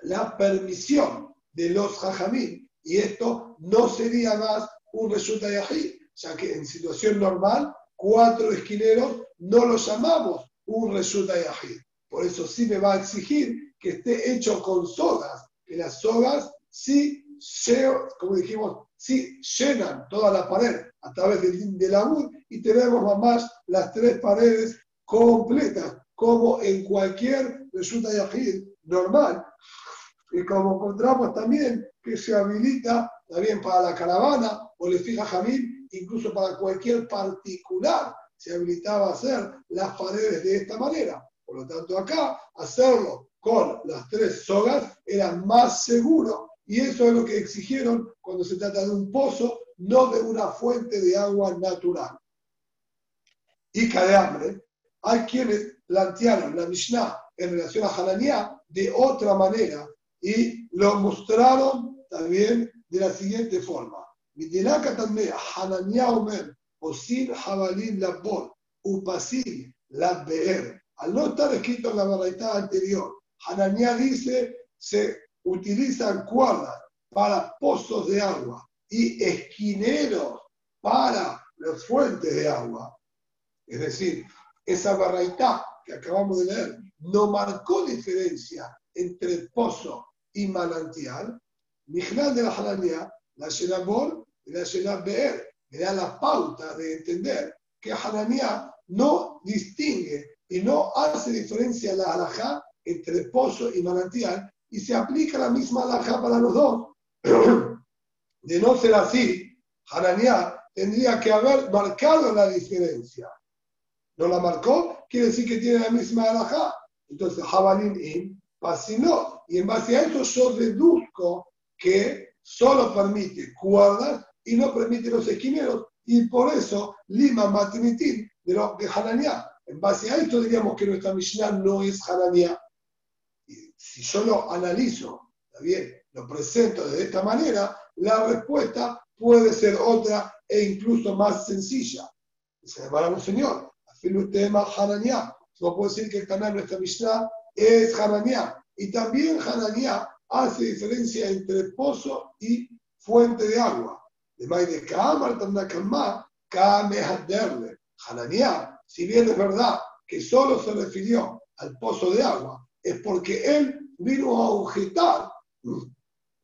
la permisión de los jajamín y esto no sería más un resultado yahid, ya que en situación normal, cuatro esquineros no los llamamos un resultado yahid. Por eso sí me va a exigir que esté hecho con sogas, que las sogas sí, como dijimos, sí llenan toda la pared a través del de la y tenemos más las tres paredes completas, como en cualquier resulta yajid normal. Y como encontramos también que se habilita también para la caravana o le fija Jamil, incluso para cualquier particular, se habilitaba a hacer las paredes de esta manera. Por lo tanto, acá hacerlo con las tres sogas era más seguro y eso es lo que exigieron cuando se trata de un pozo, no de una fuente de agua natural. Y de hambre, hay quienes plantearon la Mishnah en relación a Hananiah de otra manera y lo mostraron también de la siguiente forma. Hananiah Omer, Osin Jabalin Labor, Upasin Labbeer, al no estar escrito en la baraita anterior, Hananiah dice, se utilizan cuerdas para pozos de agua y esquineros para las fuentes de agua. Es decir, esa baraita que acabamos de leer no marcó diferencia entre pozo y manantial. Mijnal de la Hananiah, la Shenabor y la Shenabeer, me da la pauta de entender que Hananiah no distingue y no hace diferencia la alajá entre pozo y manantial y se aplica la misma alajá para los dos. De no ser así, Hananiah tendría que haber marcado la diferencia. ¿No la marcó? Quiere decir que tiene la misma alajá. Entonces, Jabalín in, no. Y en base a eso yo deduzco que solo permite cuerdas y no permite los esquineros. Y por eso, Lima Matinitín de lo de Hananiah en base a esto diríamos que nuestra Mishnah no es Hananiah. Y si yo lo analizo, ¿está bien? Lo presento de esta manera, la respuesta puede ser otra e incluso más sencilla. Se llamará señor. Afirma usted más Hananiah. No puedo decir que el canal de nuestra Mishnah es Hananiah. Y también Hananiah hace diferencia entre pozo y fuente de agua. De de Kamar, Tanakama, Kame Haderle. Hananiah, si bien es verdad que solo se refirió al pozo de agua, es porque él vino a objetar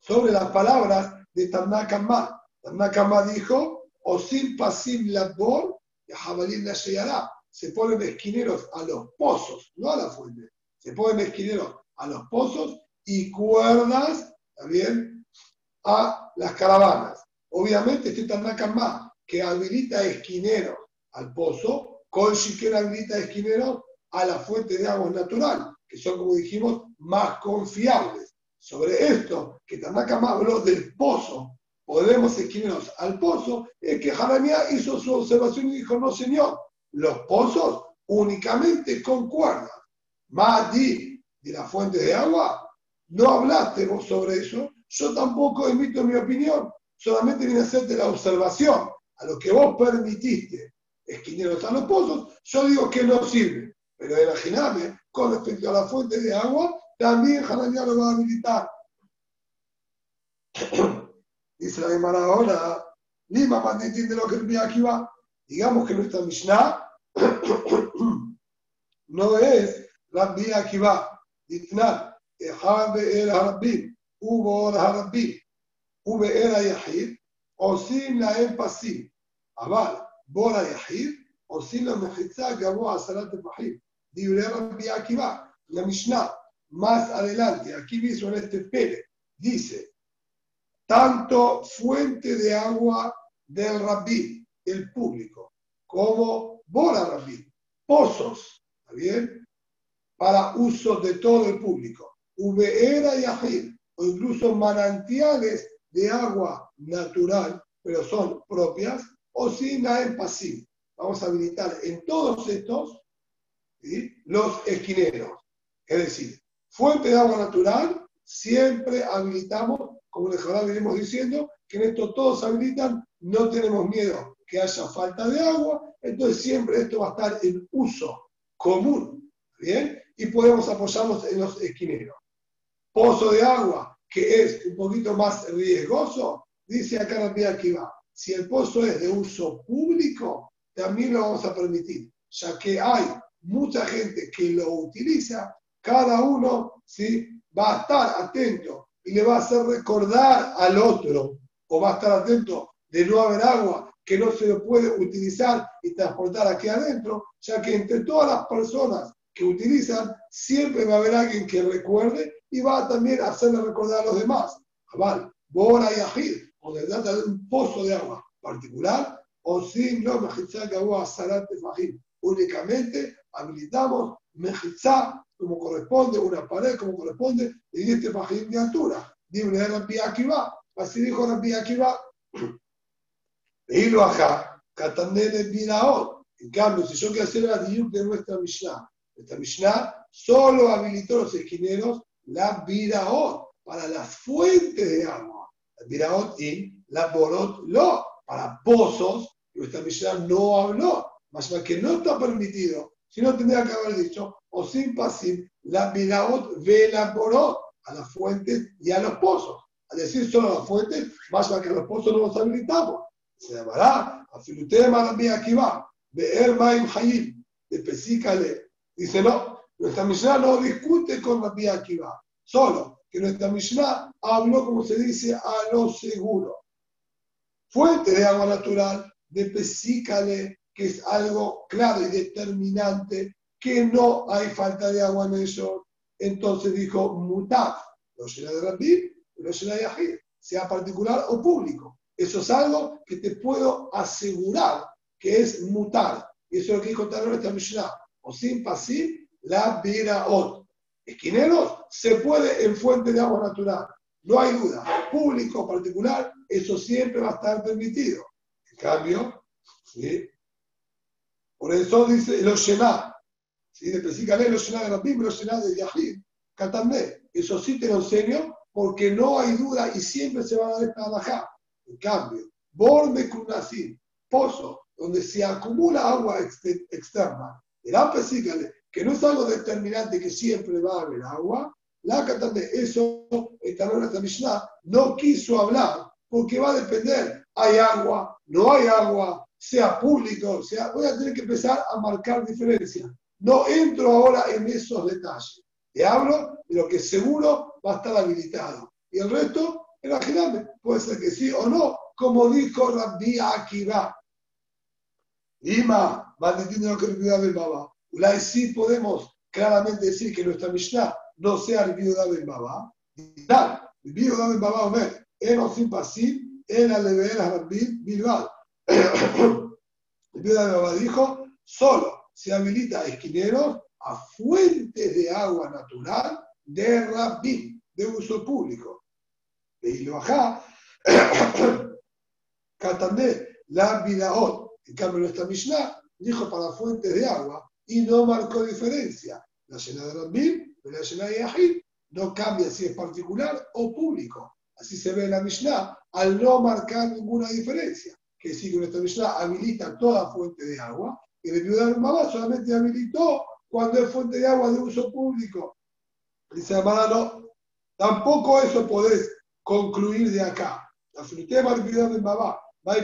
sobre las palabras de Tanakama. Tanakama dijo, o sin pasim labor, jabalí la Se ponen esquineros a los pozos, no a la fuente. Se ponen esquineros a los pozos y cuerdas, también, a las caravanas. Obviamente, este Tanakama que habilita esquineros al pozo, con que habilita esquineros a la fuente de agua natural, que son, como dijimos, más confiables. Sobre esto, que Tanakama habló del pozo, podemos esquineros al pozo, es que Jaramía hizo su observación y dijo, no señor, los pozos únicamente con cuerdas. Más de la fuente de agua, no hablaste vos sobre eso, yo tampoco emito mi opinión, solamente vine a hacerte la observación a lo que vos permitiste esquineros a los pozos, yo digo que no sirve. Pero imagíname, con respecto a la fuente de agua, también Hananiah lo va a habilitar. Dice la Gemara ahora, Lima entiende lo que el aquí va. Digamos que nuestra Mishnah no es Rabbi Akiva, Ditnat, Ejab el Harabim, Hubo Harabim, Osim la Pasim, Aval, Bora Yahid, Osim la Mechitza, Gabo Asalat Fahim. Dibre Rabbi Akiva, la Mishnah, más adelante, aquí mismo en este pele, dice, tanto fuente de agua del rabí, el público, como bola rabí, pozos, ¿está bien? Para uso de todo el público. Ubeera y ajir, o incluso manantiales de agua natural, pero son propias, o sin en pasivo. Vamos a habilitar en todos estos los esquineros. Es decir, fuente de agua natural, siempre habilitamos como Jabal venimos diciendo, que en esto todos habilitan, no tenemos miedo que haya falta de agua, entonces siempre esto va a estar en uso común, ¿bien? Y podemos apoyarnos en los esquineros. Pozo de agua, que es un poquito más riesgoso, dice acá la pía que va. Si el pozo es de uso público, también lo vamos a permitir, ya que hay mucha gente que lo utiliza, cada uno ¿sí? va a estar atento y le va a hacer recordar al otro, o va a estar atento de no haber agua, que no se puede utilizar y transportar aquí adentro, ya que entre todas las personas que utilizan, siempre va a haber alguien que recuerde y va a también hacerle recordar a los demás. Jabal, Bora y Ajir, o se trata de un pozo de agua particular, o sin no Mejizá que agua Sarate Fajim. Únicamente habilitamos Mejizá como corresponde, una pared como corresponde, en este pajín de altura. Dime, Rabbi Akiva, así dijo Rabbi Akiva. Y lo acá, Katandele Biraot. En cambio, si yo quiero hacer la diuk de nuestra Mishnah, nuestra Mishnah solo habilitó los esquineros la Biraot, para las fuentes de agua. La Biraot y la Borot lo, para pozos, nuestra Mishnah no habló, más que no está permitido si no, tendría que haber dicho, o sin pasim, la miraot ve la borot a las fuentes y a los pozos. A decir solo a las fuentes, más que a los pozos no los habilitamos. Se llamará, a filutema la aquí va, de Maim Hayim, de Pesícale. Dice, no, nuestra Mishnah no discute con aquí Akiva, solo que nuestra Mishnah habló, como se dice, a lo seguro. Fuente de agua natural, de Pesícale, que es algo claro y determinante, que no hay falta de agua en eso. Entonces dijo, mutaf, lo será de Rabbi, lo será de Yahid, sea particular o público. Eso es algo que te puedo asegurar que es mutar. Y eso es lo que dijo Tanor esta Mishnah. O sin pasim, la ot. Esquineros se puede en fuente de agua natural. No hay duda. Público particular, eso siempre va a estar permitido. En cambio, ¿sí? Por eso dice los Shená. ¿sí? De los Shená de Rabim, los Shená de Yahid, Katandé. Eso sí te lo enseño porque no hay duda y siempre se va a dar esta alajá. En cambio, Bor Mekunasim, pozo, donde se acumula agua ex- externa. El apesícale, que no es algo determinante que siempre va a haber agua, la también, eso, esta esta Mishnah no quiso hablar porque va a depender, hay agua, no hay agua, sea público, sea, voy a tener que empezar a marcar diferencias. No entro ahora en esos detalles. Te hablo de lo que seguro va a estar habilitado. Y el resto, imagíname, puede ser que sí o no, como dijo Rabbi Akiva. Lima, malditiendo lo que el Baba. Ulay sí podemos claramente decir que nuestra Mishnah no sea el video de Baba. El video de Baba Omer, en sin pasim, en la lever Rabbi Bilbao. El video de Baba dijo, solo se habilita esquineros a fuentes de agua natural de Rabbi, de uso público. Y lo bajá, Katandé, la Bidaot, en cambio nuestra Mishnah dijo para fuentes de agua y no marcó diferencia. La llena de Rabbi y la llena de Yahid no cambia si es particular o público. Así se ve en la Mishnah al no marcar ninguna diferencia. Que sí que nuestra Mishnah habilita toda fuente de agua y el viuda Mamá solamente habilitó cuando es fuente de agua de uso público. Dice Amada, no, tampoco eso podés concluir de acá. La frutema del viuda de Mamá va a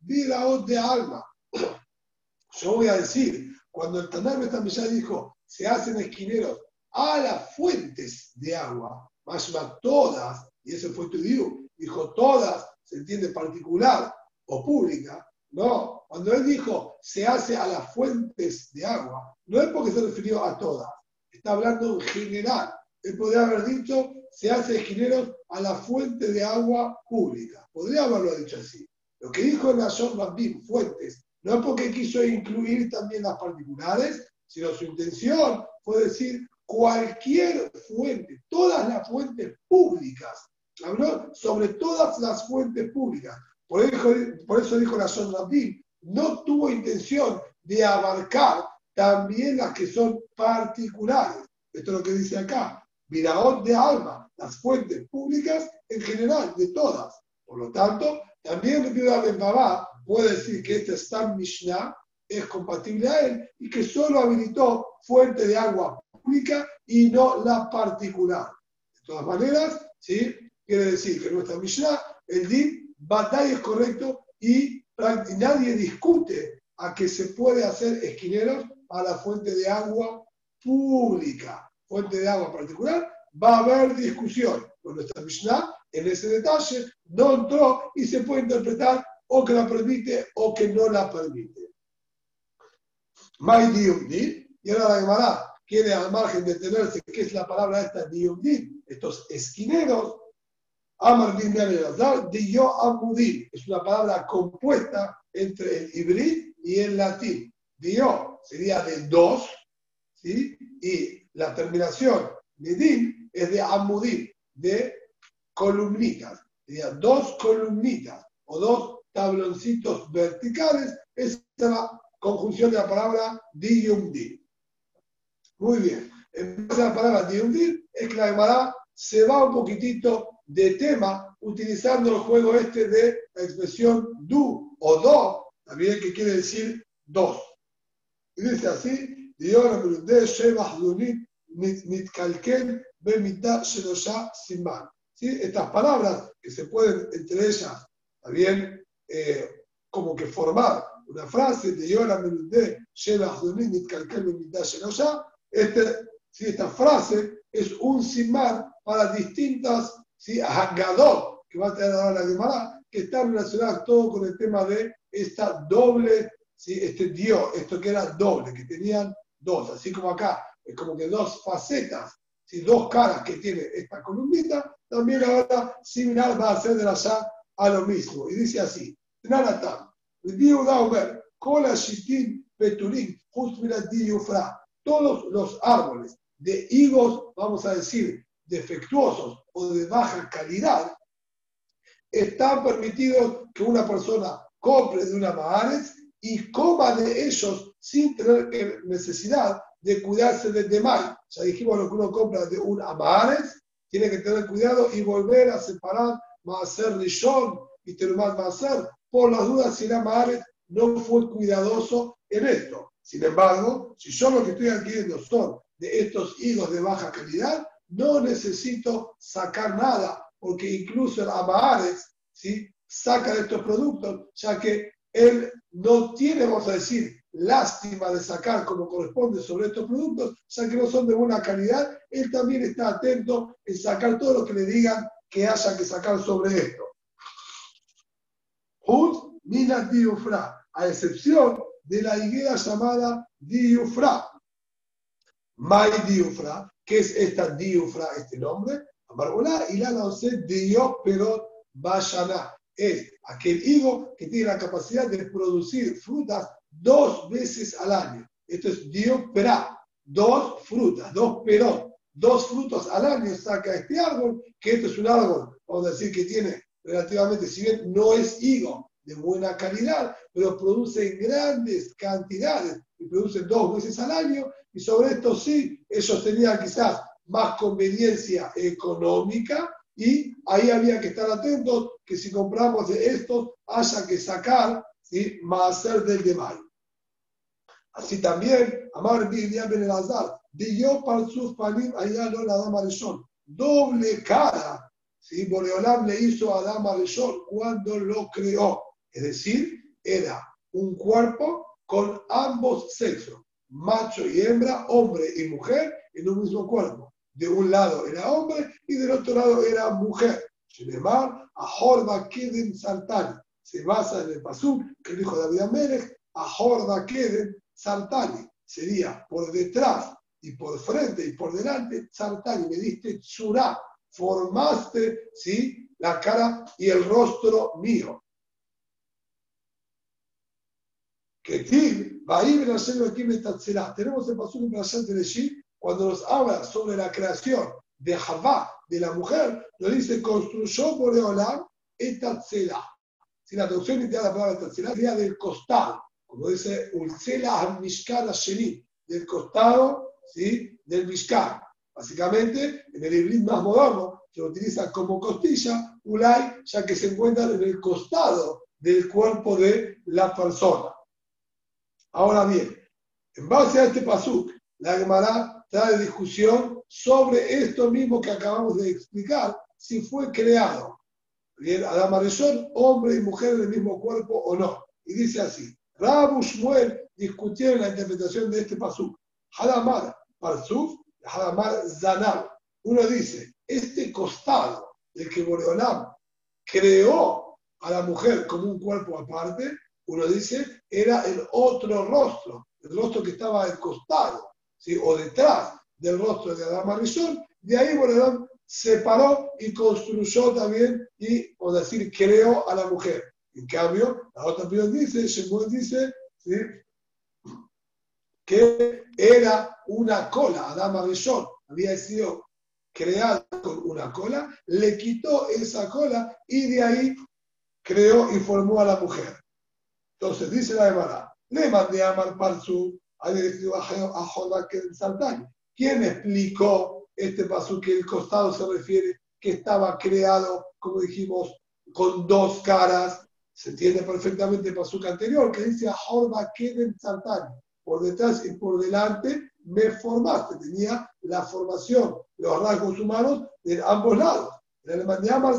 viraot de alma. Yo voy a decir, cuando el Tanar Betamillá dijo, se hacen esquineros a las fuentes de agua, más todas, y ese fue tu digo, dijo todas, se entiende particular o pública, no, cuando él dijo se hace a las fuentes de agua, no es porque se refirió a todas, está hablando en general. Él podría haber dicho se hace esquineros a la fuente de agua pública, podría haberlo dicho así. Lo que dijo Nashon Rabbim, fuentes, no es porque quiso incluir también las particulares, sino su intención fue decir cualquier fuente, todas las fuentes públicas. Habló sobre todas las fuentes públicas. Por eso, por eso dijo la Son no tuvo intención de abarcar también las que son particulares. Esto es lo que dice acá. Viraot de alma, las fuentes públicas en general, de todas. Por lo tanto, también el Babá puede decir que este Stam Mishnah es compatible a él y que solo habilitó fuente de agua pública y no la particular. De todas maneras, ¿sí? quiere decir que nuestra Mishnah, el DIN, batalla es correcto y, nadie discute a que se puede hacer esquineros a la fuente de agua pública. Fuente de agua particular, va a haber discusión. Con nuestra Mishnah, en ese detalle, no entró y se puede interpretar o que la permite o que no la permite. Mai diumdi, y ahora la Gemara quiere al margen de tenerse, que es la palabra esta diumdi, estos esquineros, Amar bin Diyo Amudim, es una palabra compuesta entre el hibrid y el latín. Dio sería de dos, ¿sí? y la terminación de es de amudim, de columnitas. Sería dos columnitas o dos tabloncitos verticales. Esa es la conjunción de la palabra diumdir. Muy bien. En base a la palabra diumdir, es que la Gemara se va un poquitito de tema utilizando el juego este de la expresión du o do, también que quiere decir dos. Y dice así, ¿Sí? Estas palabras que se pueden entre ellas también eh, como que formar una frase de este, ¿sí? esta frase es un simar para distintas ¿sí? Hagadot, que va a tener ahora la Gemara, que están relacionadas todo con el tema de esta doble, ¿sí? este Dios, esto que era doble, que tenían dos, así como acá, es como que dos facetas, ¿sí? dos caras que tiene esta columnita, también ahora similar va a ser de ya a lo mismo. Y dice así, Nanatam, Dauber, Kola Shitin Peturin, todos los árboles de higos, vamos a decir, defectuosos o de baja calidad, están permitidos que una persona compre de una Mahares y coma de ellos sin tener necesidad de cuidarse del demás. Ya dijimos lo que uno compra de un Amahares, tiene que tener cuidado y volver a separar Maaser Rishon y Terumat Maser, por las dudas si la madre no fue cuidadoso en esto. Sin embargo, si yo lo que estoy adquiriendo son de estos higos de baja calidad, no necesito sacar nada, porque incluso el Amahares ¿sí? saca de estos productos, ya que él no tiene, vamos a decir, lástima de sacar como corresponde sobre estos productos, ya que no son de buena calidad, él también está atento en sacar todo lo que le digan que haya que sacar sobre esto. Mina diufra, a excepción de la higuera llamada diufra. Mai diufra, que es esta diufra, este nombre, amargolá, y la sé dio, pero vayana. Es aquel higo que tiene la capacidad de producir frutas dos veces al año. Esto es diopera, dos frutas, dos perón, dos frutos al año saca este árbol, que esto es un árbol, vamos a decir que tiene relativamente, si bien no es higo de buena calidad, pero produce grandes cantidades y produce dos veces al año, y sobre esto sí, ellos tenían quizás más conveniencia económica y ahí había que estar atentos que si compramos de estos haya que sacar ¿sí? ser del de mayo. Así también, Amar Ben Elazar, Diyo Parsuf Panim allá no la dama. Doble cara, ¿sí? Boreolam le hizo a Dama Rishon cuando lo creó. Es decir, era un cuerpo con ambos sexos, macho y hembra, hombre y mujer, en un mismo cuerpo. De un lado era hombre y del otro lado era mujer. Shenemar, Ahorba Keden Sartani. Se basa en el Pasú que dijo David Amérez, Ahorba Keden Sartani. Sería por detrás y por frente y por delante, Sartani. Me diste Tzurá, formaste ¿sí? la cara y el rostro mío. Que Tiv, tenemos el paso de Bereshit cuando nos habla sobre la creación de Javá, de la mujer, nos dice construyó Boreolam etatzela. Si la traducción literal de la palabra etatzela sería del costado, como dice Ulcela Mishkan Asheni, del costado ¿sí? del Mishkan. Básicamente, en el hibrid más moderno, se utiliza como costilla, Ulay, ya que se encuentra en el costado del cuerpo de la persona. Ahora bien, en base a este pasuk, la Gemara trae discusión sobre esto mismo que acabamos de explicar, si fue creado. Bien, Adam Arishon, hombre y mujer en el mismo cuerpo o no. Y dice así, Rabu Shmuel discutieron la interpretación de este pasuk. Hadamar Parsuf, Hadamar Zanar. Uno dice, este costado del que Boreolam creó a la mujer como un cuerpo aparte, uno dice, era el otro rostro, el rostro que estaba al costado, ¿sí? o detrás del rostro de Adán Marisol. De ahí Boredón separó y construyó también, y, o decir, creó a la mujer. En cambio, la otra opinión dice, Shemuel dice, ¿sí? que era una cola, Adán Marisol había sido creado con una cola, le quitó esa cola y de ahí creó y formó a la mujer. Entonces, dice la Gemara, le mandé a Amar Parsu, a Joda que. ¿Quién explicó este paso que el costado se refiere que estaba creado, como dijimos, con dos caras? Se entiende perfectamente el paso anterior, que dice Joda que Saltani. Por detrás y por delante me formaste, tenía la formación, los rasgos humanos de ambos lados. Le mandé a Amar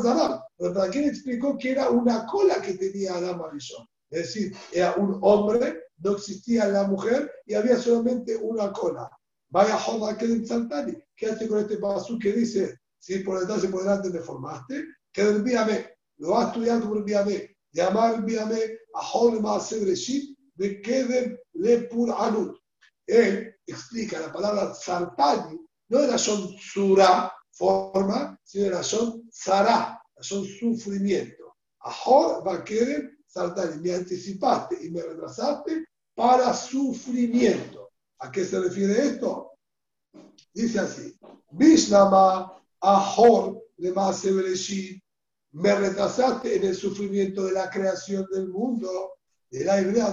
Pero para quién explicó que era una cola que tenía Adam Arishon. Es decir, era un hombre, no existía la mujer y había solamente una cola. Vaya joda que Santani. ¿Qué hace con este pasú que dice, si por detrás y por delante me formaste? Que envíame, lo va a estudiar como envíame. Llamar envíame a Holma Sebreshit de Kedem Le Pur Anut. Él explica la palabra Santani, no era son sura, forma, sino era son zara, son sufrimiento. Ahor va a querer saltar, me anticipaste y me retrasaste para sufrimiento. ¿A qué se refiere esto? Dice así, Bishnama Ahor de me retrasaste en el sufrimiento de la creación del mundo, de la hebrea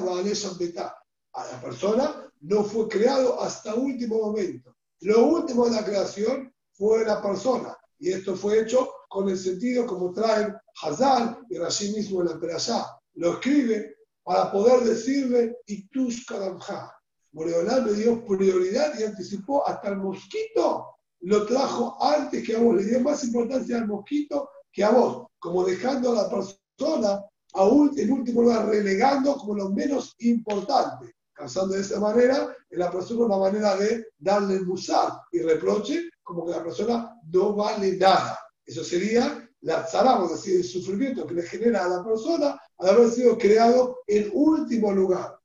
a la persona no fue creado hasta último momento. Lo último de la creación fue la persona. Y esto fue hecho con el sentido como traen Hazal y Rashi mismo en la Perashá. Lo escribe para poder decirle, Itush Karamja. Boreolán le dio prioridad y anticipó hasta el mosquito, lo trajo antes que a vos, le dio más importancia al mosquito que a vos, como dejando a la persona a un- en último lugar, relegando como lo menos importante, causando de esa manera en la persona una manera de darle musar y reproche, como que la persona no vale nada. Eso sería la tzara, es decir, el sufrimiento que le genera a la persona al haber sido creado en último lugar.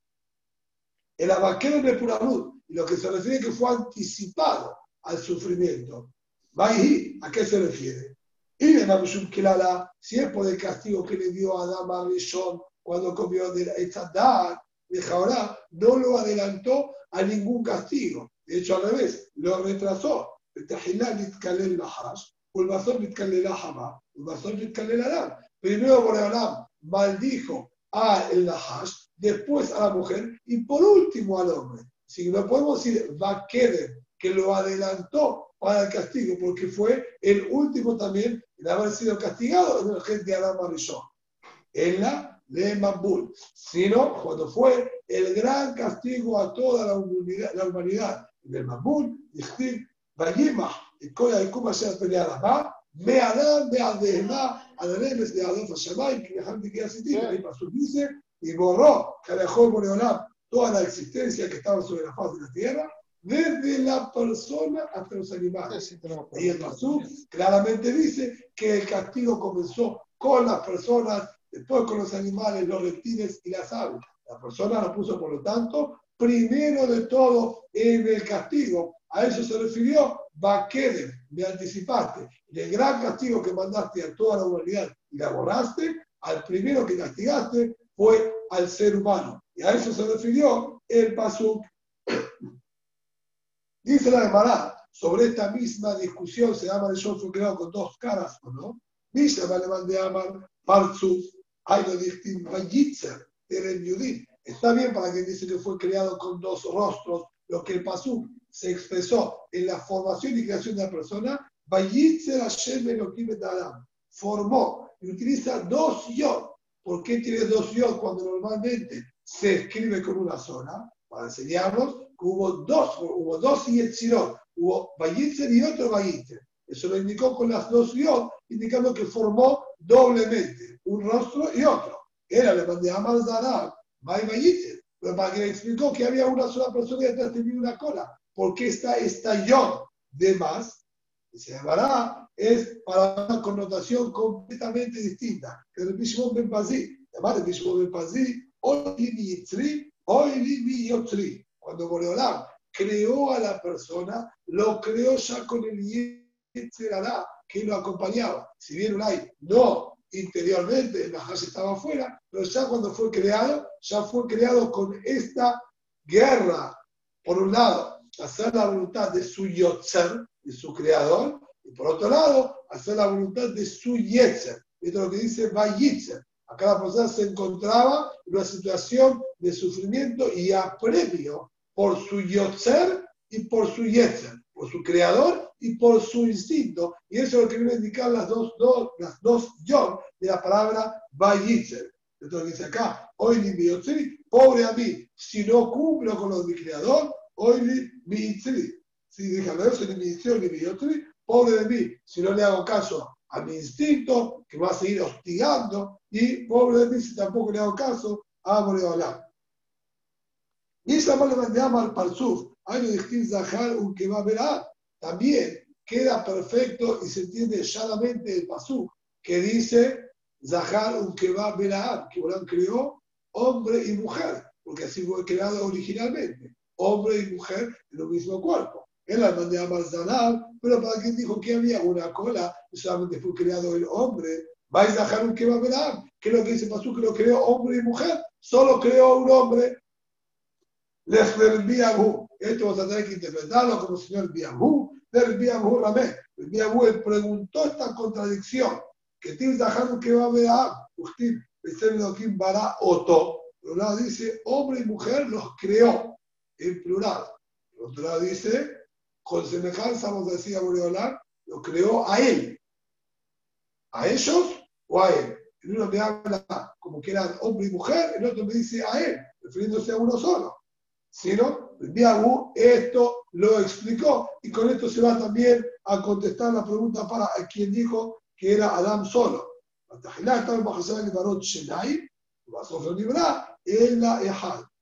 El abaquero de Purabut, lo que se refiere que fue anticipado al sufrimiento. Maí, ¿a qué se refiere? Y de Mamshum Kilala, si es por el castigo que le dio a Adam Arishon cuando comió de esta dar, de Jaorá, no lo adelantó a ningún castigo. De hecho, al revés, lo retrasó. El Tajilá Nitkalel Lahash, Ulmazor Nitkalel Lahamá. Primero Abraham maldijo a el Nahash, después a la mujer y por último al hombre. Si no podemos decir Vaqueder, que lo adelantó para el castigo, porque fue el último también en haber sido castigado en el gente de Adam Arishon. En la de Mambul, sino cuando fue el gran castigo a toda la humanidad, la. En el Mambul, Yichtiv, Vayimah, y Koya y Kuma se peleada más, me Adam, me Adehma, Adaremes dejan de que asistir, ahí pasó dice, y borró, que dejó Boreolam toda la existencia que estaba sobre la faz de la tierra, desde la persona hasta los animales. Y el claramente dice que el castigo comenzó con las personas, después con los animales, los reptiles y las aves. La persona lo puso, por lo tanto, primero de todo en el castigo. A eso se refirió, Baqueder, me anticipaste. Y el gran castigo que mandaste a toda la humanidad y la borraste, al primero que castigaste fue al ser humano. Y a eso se refirió el Pasuk. Dice la Gemara, sobre esta misma discusión, se llama el Shon fue creado con dos caras, ¿o no? Dice Alemán de Amar, Parzuf, Aino Dichtim, Vayitzer, Terem Yudin. Está bien para quien dice que fue creado con dos rostros, lo que el Pasuk se expresó en la formación y creación de la persona. Formó y utiliza dos yod. ¿Por qué tiene dos yod cuando normalmente se escribe con una sola? Para enseñarnos que hubo dos, hubo dos yetzirot, hubo Vayitzer y otro Vayitzer. Eso lo indicó con las dos yod, indicando que formó doblemente, un rostro y otro. Era le mandé a Marzarab, May Vayitzer. Le explicó que había una sola persona y atrás tenía una cola. ¿Por qué está esta yod de más? Se llamará, es para una connotación completamente distinta. Que el Bishmon Ben Pazí, además de Bishmon Ben Pazí, hoy mi yitzri, hoy mi yotzri. Cuando Boreolam creó a la persona, lo creó ya con el Yetzerará que lo acompañaba. Si bien Unai no interiormente, el Nahash estaba afuera, pero ya cuando fue creado, ya fue creado con esta guerra, por un lado, hacer la voluntad de su Yotzer, de su creador, y por otro lado, hacer la voluntad de su Yetzer. Esto es lo que dice Vayitzer. Acá la persona se encontraba en una situación de sufrimiento y apremio por su Yotzer y por su Yetzer, por su creador y por su instinto. Y eso es lo que viene a indicar las dos, dos, las dos yod de la palabra Vayitzer. Entonces dice acá, hoy ni mi Yotzeri, pobre a mí, si no cumplo con lo de mi creador, hoy ni mi Yitzeri. Si déjame eso, ni mi Yitzeri ni mi Yotzeri, pobre de mí, si no le hago caso a mi instinto, que va a seguir hostigando, y pobre de mí si tampoco le hago caso a Boreolam. Y esa mala de Amar Parsuf, hay un Zahar, un que va a ver también queda perfecto y se entiende llanamente el pasú que dice Zahar un que va que Borán creó hombre y mujer, porque así fue creado originalmente, hombre y mujer en un mismo cuerpo. Él la mandé a Zanab, pero para quien dijo que había una cola, solamente fue creado el hombre. Vais a dejar un que va a que es lo que dice Pasú, que lo creó hombre y mujer, solo creó un hombre. Les Biahu. Esto vamos a tener que interpretarlo como señor Biahu, del Biahu Ramé. El Biahu él preguntó esta contradicción, que Tim Zaharu que va a ver a Ustim, Kim Bara Oto. Lado dice, hombre y mujer los creó, en plural. Lado dice, con semejanza, vamos a decir a Boreolán, lo creó a él. ¿A ellos o a él? En uno me habla como que eran hombre y mujer, el otro me dice a él, refiriéndose a uno solo. Sino, el Biagu esto lo explicó y con esto se va también a contestar la pregunta para quien dijo que era Adán solo.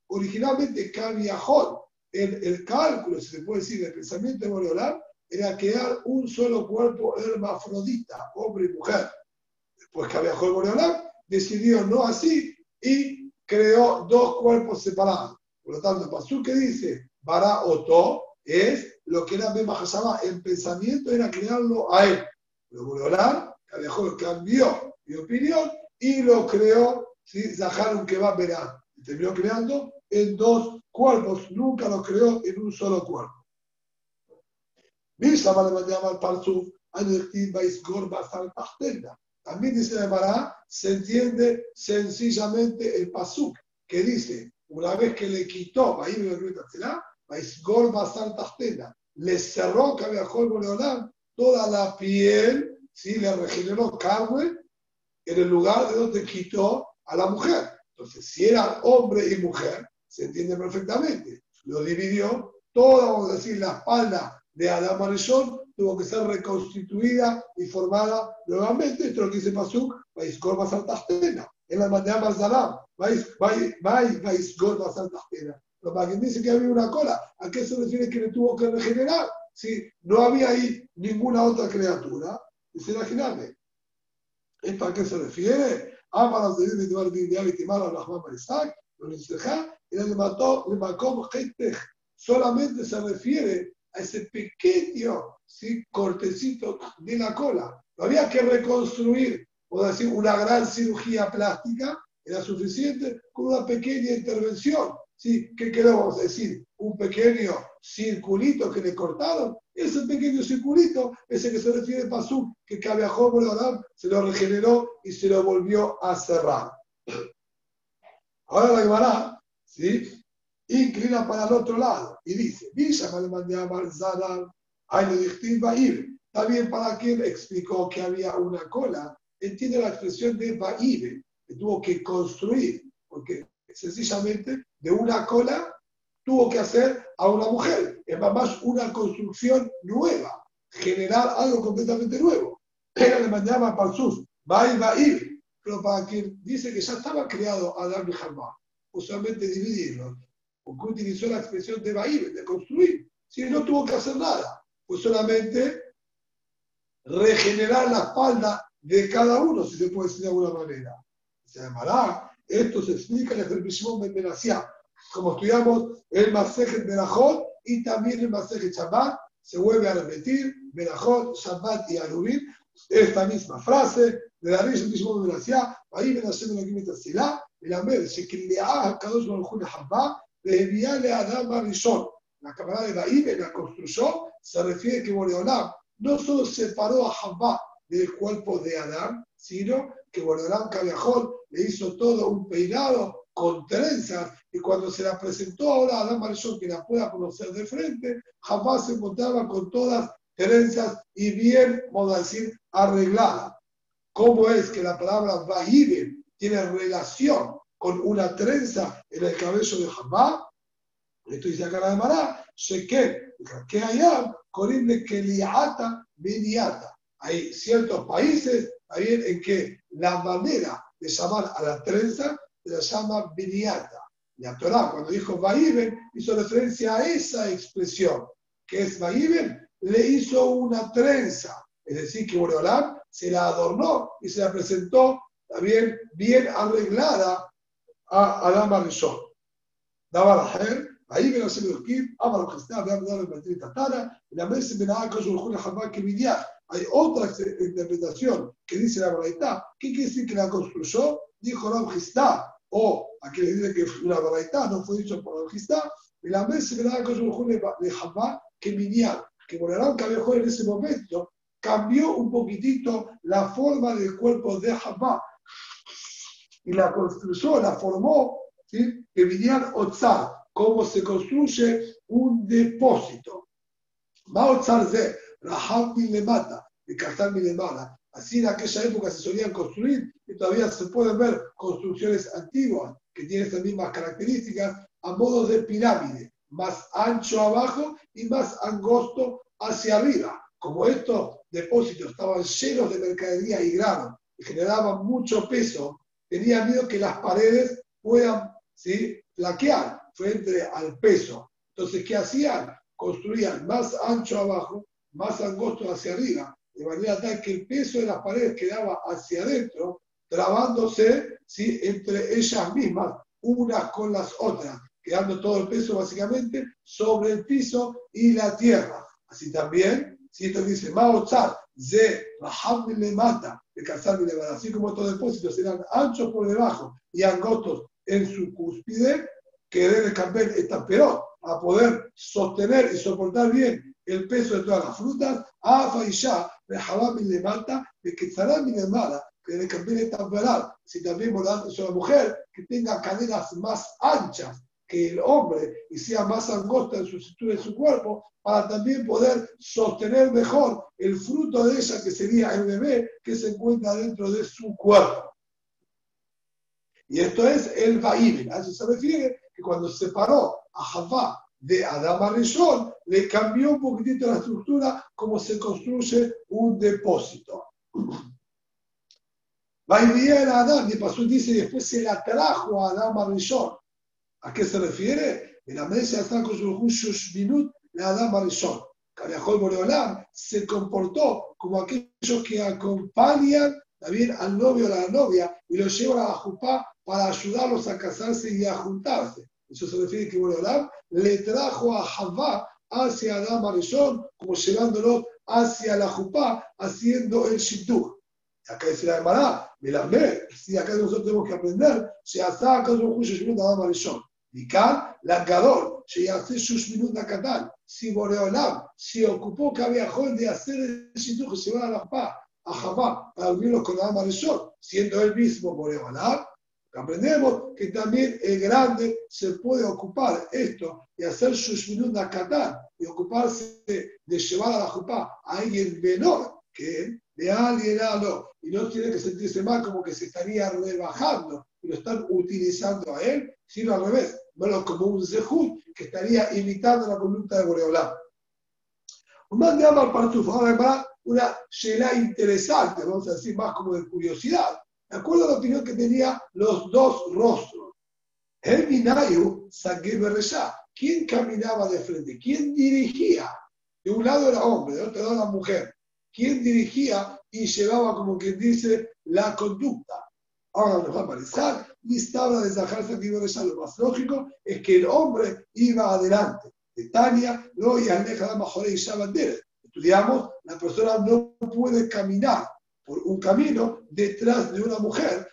Originalmente, Kaviahol, el, el cálculo, si se puede decir, del pensamiento de Boreolam, era crear un solo cuerpo hermafrodita, hombre y mujer. Después Kaviahol Boreolam decidió no así y creó dos cuerpos separados. Por lo tanto, pasú que dice Bara Oto es lo que era Bema el pensamiento era crearlo a él. Pero Boreolam, Kaviahol cambió de opinión y lo creó, ¿sí? Zaharon que va a verán. Y terminó creando en dos cuerpos, nunca lo creó en un solo cuerpo. También dice la Emara, se entiende sencillamente el pasuk, que dice, una vez que le quitó, le cerró toda la piel, ¿sí? le regeneró carne en el lugar de donde quitó a la mujer. Entonces, si era hombre y mujer, se entiende perfectamente. Lo dividió, toda, vamos a decir, la espalda de Adam Arishon tuvo que ser reconstituida y formada nuevamente. Esto es lo que dice Pasuk, Vaisgor Basar Tachtena. En la Mandea Marzalam, Vaisgor Basar Tachtena. Pero para quien dice que había una cola, ¿a qué se refiere que le tuvo que regenerar? Si no había ahí ninguna otra criatura, imagínate. ¿Esto a qué se refiere? Ama las de Dios Dios Isaac, lo era le mató, le mató Solamente se refiere a ese pequeño ¿sí? cortecito de la cola. No había que reconstruir, o decir, una gran cirugía plástica, era suficiente con una pequeña intervención. ¿Sí? ¿Qué queremos decir? Un pequeño circulito que le cortaron. Ese pequeño circulito ese que se refiere Pasú, que Cabiajó se lo regeneró y se lo volvió a cerrar. Ahora la Gemara, ¿sí? Inclina para el otro lado y dice, Villa Está bien para quien explicó que había una cola. Entiende la expresión de Ba'ibe, que tuvo que construir, porque sencillamente de una cola tuvo que hacer a una mujer. Es más una construcción nueva, generar algo completamente nuevo. Era le mandaba para sus Ba'i pero para quien dice que ya estaba creado Adán y Jabá, usualmente dividirlo, porque utilizó la expresión de Ba'i, de construir. Si no tuvo que hacer nada, pues solamente regenerar la espalda de cada uno, si se puede decir de alguna manera. Se llamará, esto se explica en el Fermishimón Ben Benasiá, como estudiamos el Masejet Berajot y también el Masejet Shabbat, se vuelve a repetir, Berajot, Shabbat y Arubim, esta misma frase, de la rey Fermishimón Ben Benasiá, ahí Benashem Ben Akim Tasilá, el Amer, se crileá a Kadosh Baruj Habá, le Adam Arishon. La cámara de Baim en la construcción se refiere que Boreolam no solo separó a Habá del cuerpo de Adán, sino que Boreolam Cabiajol le hizo todo un peinado con trenzas y cuando se la presentó ahora a Adán Marishon que la pueda conocer de frente, Javá se encontraba con todas trenzas y bien, vamos a decir, arreglada. ¿Cómo es que la palabra Vahibe tiene relación con una trenza en el cabello de Javá? Esto dice acá la de Mará, Sheker, que allá, Corimle Keliata Beniata. Hay ciertos países también en que la manera de llamar a la trenza se la llama Beniata. La Torah, cuando dijo Vaiben, hizo referencia a esa expresión, que es Vaiben, le hizo una trenza. Es decir, que Boreolam se la adornó y se la presentó también bien arreglada a Adam Arishon. Daba a ser los Kim, Amar Christina, ve a dar Matri Tatara, la mesa de Naka Shulchun Hamá que Hay otra interpretación que dice la verdad. ¿Qué quiere decir que la construyó? Dijo Ram Christina, o aquí le dice que una verdad no fue dicho por Ram Christina, y la mesa de Naka Shulchun Hamá que Midian, que Boreram Cabejó en ese momento cambió un poquitito la forma del cuerpo de Hamá y la construyó, la formó, ¿sí? que vinieran Otzar, cómo se construye un depósito. Maotzar ze, Raham le mata, y Kastar le mata. Así en aquella época se solían construir y todavía se pueden ver construcciones antiguas que tienen estas mismas características a modo de pirámide, más ancho abajo y más angosto hacia arriba. Como estos depósitos estaban llenos de mercadería y grano y generaban mucho peso, tenía miedo que las paredes puedan ¿sí? flaquear frente al peso. Entonces, ¿qué hacían? Construían más ancho abajo, más angosto hacia arriba, de manera tal que el peso de las paredes quedaba hacia adentro, trabándose ¿sí? entre ellas mismas, unas con las otras, quedando todo el peso básicamente sobre el piso y la tierra. Así también, si esto dice, Maotzar, Ze, Raham le mata, de Kazam le así como estos depósitos eran anchos por debajo y angostos en su cúspide, que debe cambiar esta peor a poder sostener y soportar bien el peso de todas las frutas, Afa y Ya, de Habam le mata, de Ketzaram y mala, que debe cambiar esta verdad. Si también es una mujer que tenga cadenas más anchas que el hombre y sea más angosta en su estructura de su cuerpo, para también poder sostener mejor el fruto de ella, que sería el bebé que se encuentra dentro de su cuerpo. Y esto es el Vaíben. A eso se refiere que cuando separó a Javá de Adama Rishon, le cambió un poquitito la estructura, como se construye un depósito. Vaivía era Adam, y pasó dice, después se la trajo a Adama Rishon. ¿A qué se refiere? En la mesa está con su minut la Adama Rishon. Cariajol Boreolam se comportó como aquellos que acompañan también al novio o a la novia y lo llevan a la jupá para ayudarlos a casarse y a juntarse. Eso se refiere que bueno, le trajo a Javá hacia Adam Arishon, como llevándolo hacia la Jupá, haciendo el Shittuch. Acá dice la Gemara, Melambé, si acá nosotros tenemos que aprender, se hace acá un juicio de Adam Arishon. Y acá, Langador, se hace sus minutos Catán. Si Boreolam se ocupó que había joven de hacer el Shittuch, se va a la Jupá, a Javá, para unirlos con Adam Arishon, siendo él mismo Boreolam Aprendemos que también el grande se puede ocupar esto y hacer sus minutos Katán y ocuparse de llevar a la jupá a alguien menor que él, de alienarlo y no tiene que sentirse mal como que se estaría rebajando y lo están utilizando a él, sino al revés, verlo como un zehut que estaría imitando la conducta de Boreolá. Un man de Amar Partufo, además, una shela interesante, vamos a decir más como de curiosidad de acuerdo a la opinión que tenía los dos rostros. El Minayu. ¿Quién caminaba de frente? ¿Quién dirigía? De un lado era hombre, de otro lado la mujer. ¿Quién dirigía y llevaba, como quien dice, la conducta? Ahora nos va a parecer, habla de Zahar Berresha. Lo más lógico es que el hombre iba adelante. De Tania, no y Aleja y Estudiamos, la persona no puede caminar por un camino detrás de una mujer,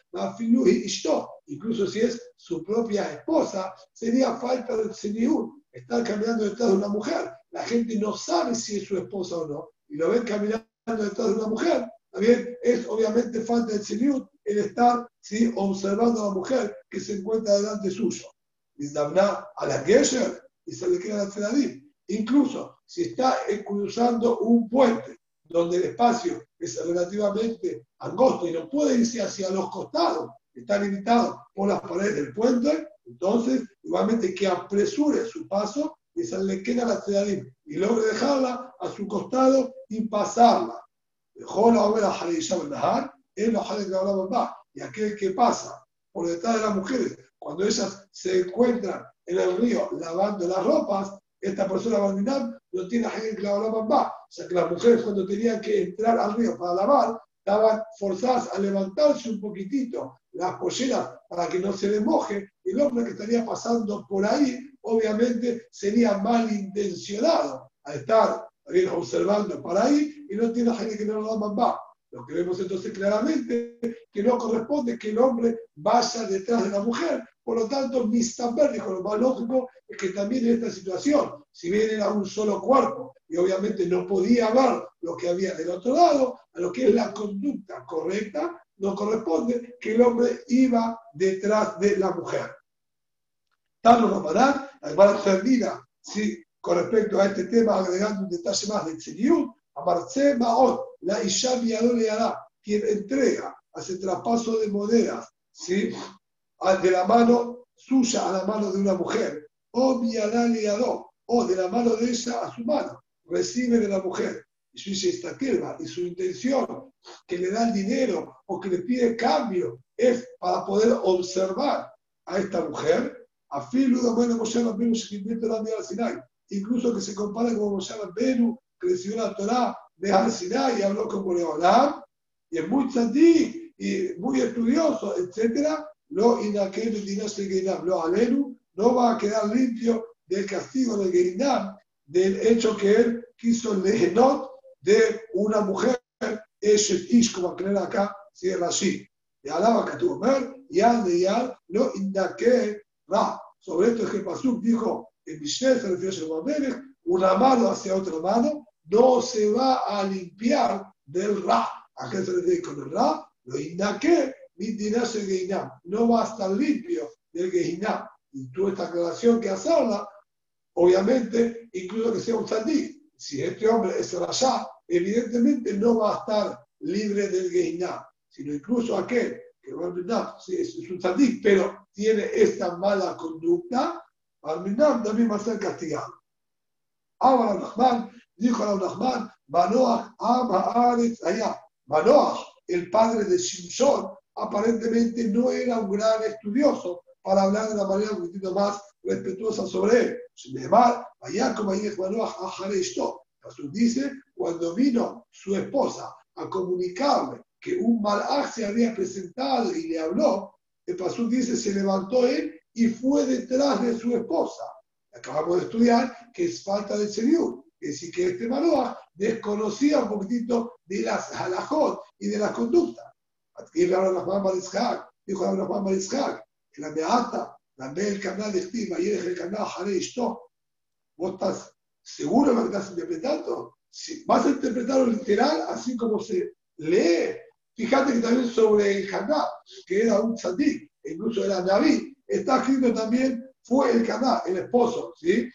incluso si es su propia esposa, sería falta de senior estar caminando detrás de una mujer. La gente no sabe si es su esposa o no, y lo ven caminando detrás de una mujer. También es obviamente falta de senior el estar ¿sí? observando a la mujer que se encuentra delante suyo. a la Gesher y se le queda la Incluso si está cruzando un puente donde el espacio es relativamente angosto y no puede irse hacia los costados, está limitado por las paredes del puente, entonces igualmente que apresure su paso y se le queda la ciudad y logre dejarla a su costado y pasarla. Y aquel que pasa por detrás de las mujeres, cuando ellas se encuentran en el río lavando las ropas, esta persona va no tiene la O sea que las mujeres cuando tenían que entrar al río para lavar, estaban forzadas a levantarse un poquitito las polleras para que no se les moje. El hombre que estaría pasando por ahí, obviamente, sería malintencionado a estar bien observando para ahí y no tiene alguien que no lo va. Lo que vemos entonces claramente que no corresponde que el hombre vaya detrás de la mujer, por lo tanto, Mistaber dijo, lo más lógico es que también en esta situación, si bien era un solo cuerpo y obviamente no podía ver lo que había del otro lado, a lo que es la conducta correcta, no corresponde que el hombre iba detrás de la mujer. Tal Ramadán, la termina sí, con respecto a este tema, agregando un detalle más del Tziniut, Amartse Maot, la Isha le hará. quien entrega, hace traspaso de monedas, ¿sí? A- de la mano suya a la mano de una mujer, o miadaliado, o de la mano de ella a su mano, recibe de la mujer. Y su y su intención que le da el dinero o que le pide cambio es para poder observar a esta mujer, a Filu bueno Moshe de Sinai, incluso que se compara con Moshe Rabbeinu, que recibió la Torah de Al Sinai y habló con Boreolam, y es muy tzadik y muy estudioso, etcétera, lo inakel dinase Geinam, lo alenu, no va a quedar limpio del castigo de Geinam, del hecho que él quiso lehenot de una mujer, Eshet Ish, como aclara acá, sigue Rashi. Y alaba que tu Omer, Yal de Yal, lo inakel Ra. Sobre esto es que Pasuk dijo, en Mishneh se refiere a una mano hacia otra mano, no se va a limpiar del Ra. ¿A qué se refiere con el Ra? Lo inaké, mitinase Geinam. No va a estar limpio del Geinam. Y tú esta aclaración que hacerla, obviamente, incluso que sea un tzadik. Si este hombre es Rasha, evidentemente no va a estar libre del Geinam, sino incluso aquel que Barminam sí, es, un tzadik, pero tiene esta mala conducta, Barminam también va a ser castigado. Ahora Nachman dijo a Nachman, Manoach Am Haaretz allá. Manoach, el padre de Shimshon, aparentemente no era un gran estudioso para hablar de la manera un poquito más respetuosa sobre él. Sin embargo, allá como Manoach Ahare esto. Dice, cuando vino su esposa a comunicarle que un malaj se había presentado y le habló, el Pasú dice, se levantó él y fue detrás de su esposa. Acabamos de estudiar que es falta de señor. Es decir, que este Manoah desconocía un poquitito de las halajot y de las conductas. Le habla Rahman Barizhak, dijo Rahman Barizhak, que la beata, la ve el canal de estima y el canal Hare Ishto. ¿Vos estás seguro de lo que estás interpretando? Si vas a interpretarlo literal, así como se lee. Fíjate que también sobre el Haná, que era un tzadik, incluso era David, está escrito también, fue el Haná, el esposo, ¿sí?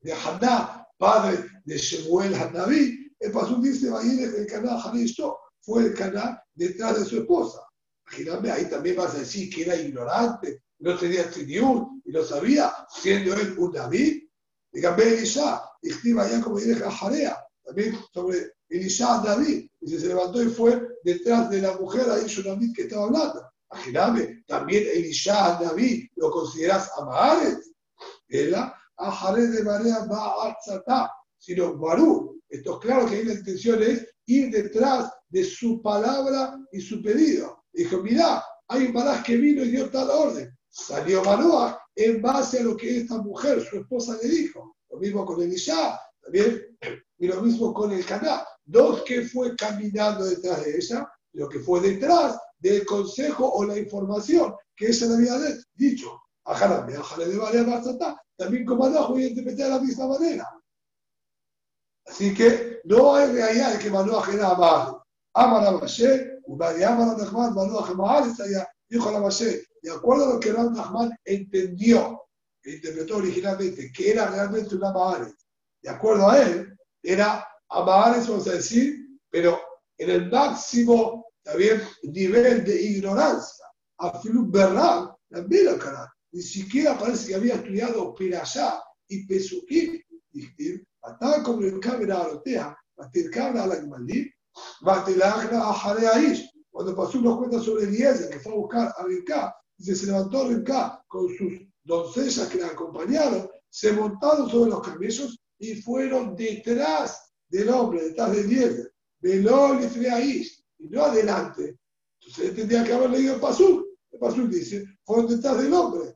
De Haná, padre de Shemuel Hanaví, el pasú dice, el Caná Hanisto, fue el Caná detrás de su esposa. Imagínate, ahí también vas a decir que era ignorante, no tenía tridiur y lo sabía, siendo él un David. Dígame Elisha, escriba ya como dice Jarea, también sobre Elisha David, y se levantó y fue detrás de la mujer ahí Shunamit que estaba hablando. Imagínate, también Elisha David lo consideras Amaharet. Ella, Aharet de Marea Ba'atzatá, sino Barú. Esto es claro que ahí la intención es ir detrás de su palabra y su pedido. Dijo, mirá, hay un malaj que vino y dio tal orden. Salió Manoah en base a lo que esta mujer, su esposa, le dijo. Lo mismo con Elisha, también, y lo mismo con el Caná. Dos que fue caminando detrás de ella, lo que fue detrás del consejo o la información que ella le había dicho. Ajarame, ajale de María Barzatá, también como Manoah voy a interpretar de la misma manera. Así que no realidad de que Manoah era Amar. Amar a Mashe, de Amar a Nachman, Manoah Amar, dijo a la Mashe, de acuerdo a lo que Ram Nachman entendió, que interpretó originalmente, que era realmente una Amahares. De acuerdo a él, era Amahares, vamos a decir, pero en el máximo también nivel de ignorancia. A Berran también lo cara. Ni siquiera parece que había estudiado Pirashá y Pesukim. Estaba como el cámara arotea, cabra a la Gmalí, Batilagna a Jareaish. Cuando pasó nos cuenta sobre Eliezer, que fue a buscar a Rilká, dice, se levantó Rilká con sus doncellas que la acompañaron, se montaron sobre los camellos y fueron detrás del hombre, detrás de Eliezer. Veló Lifreaish, y no adelante. Entonces él tendría que haber leído el Pasuk. El Pasuk dice, fueron detrás del hombre.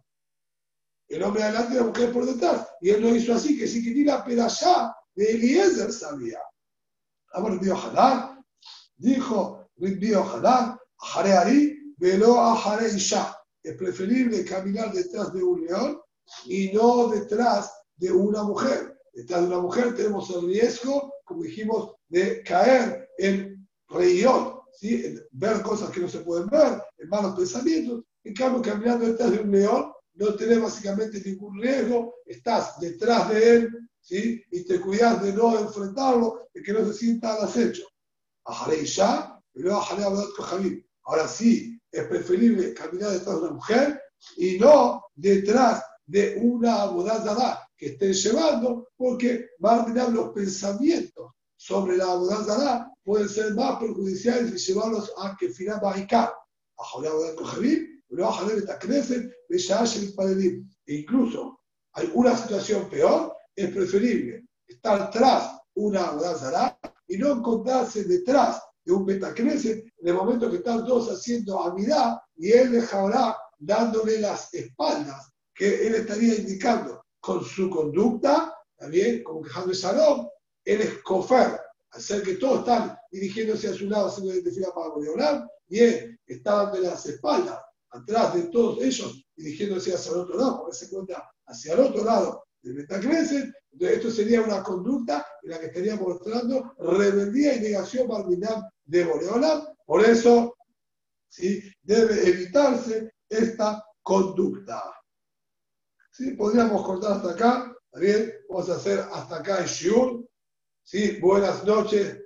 El hombre adelante y la mujer por detrás. Y él lo hizo así, que si que ni la perashá de Eliezer sabía. Ahora Río Hanan dijo, Río Hanan, Jare Ari, veló a Jare Isha. Es preferible caminar detrás de un león y no detrás de una mujer. Detrás de una mujer tenemos el riesgo, como dijimos, de caer en reyón, ¿sí? en ver cosas que no se pueden ver, en malos pensamientos. En cambio, caminando detrás de un león, no tenés básicamente ningún riesgo, estás detrás de él, ¿sí? y te cuidas de no enfrentarlo, de que no se sienta al acecho. Ajarei ya, Jalea Abodat Kohabim. Ahora sí, es preferible caminar detrás de una mujer y no detrás de una abodazada que estén llevando, porque Martinam los pensamientos sobre la abodazada pueden ser más perjudiciales y llevarlos a que final Bajiká, a Jalea Abodat Y luego Jalea Betacneset, Beshashel Padelim. E incluso hay una situación peor, es preferible estar tras una abodazada y no encontrarse detrás de un Betacneset en el momento que están todos haciendo amidad y él dejará dándole las espaldas que él estaría indicando con su conducta, también como que Hamlet Shalom, él es cofer, hacer que todos están dirigiéndose a su lado haciendo el fila para hablar, y él está dándole las espaldas atrás de todos ellos dirigiéndose hacia el otro lado, porque se cuenta hacia el otro lado del Betacneset, entonces esto sería una conducta en la que estaría mostrando rebeldía y negación Barminam de Boreolam, por eso ¿sí? debe evitarse esta conducta. ¿Sí? Podríamos cortar hasta acá, ¿está bien? Vamos a hacer hasta acá el Shiur. ¿Sí? Buenas noches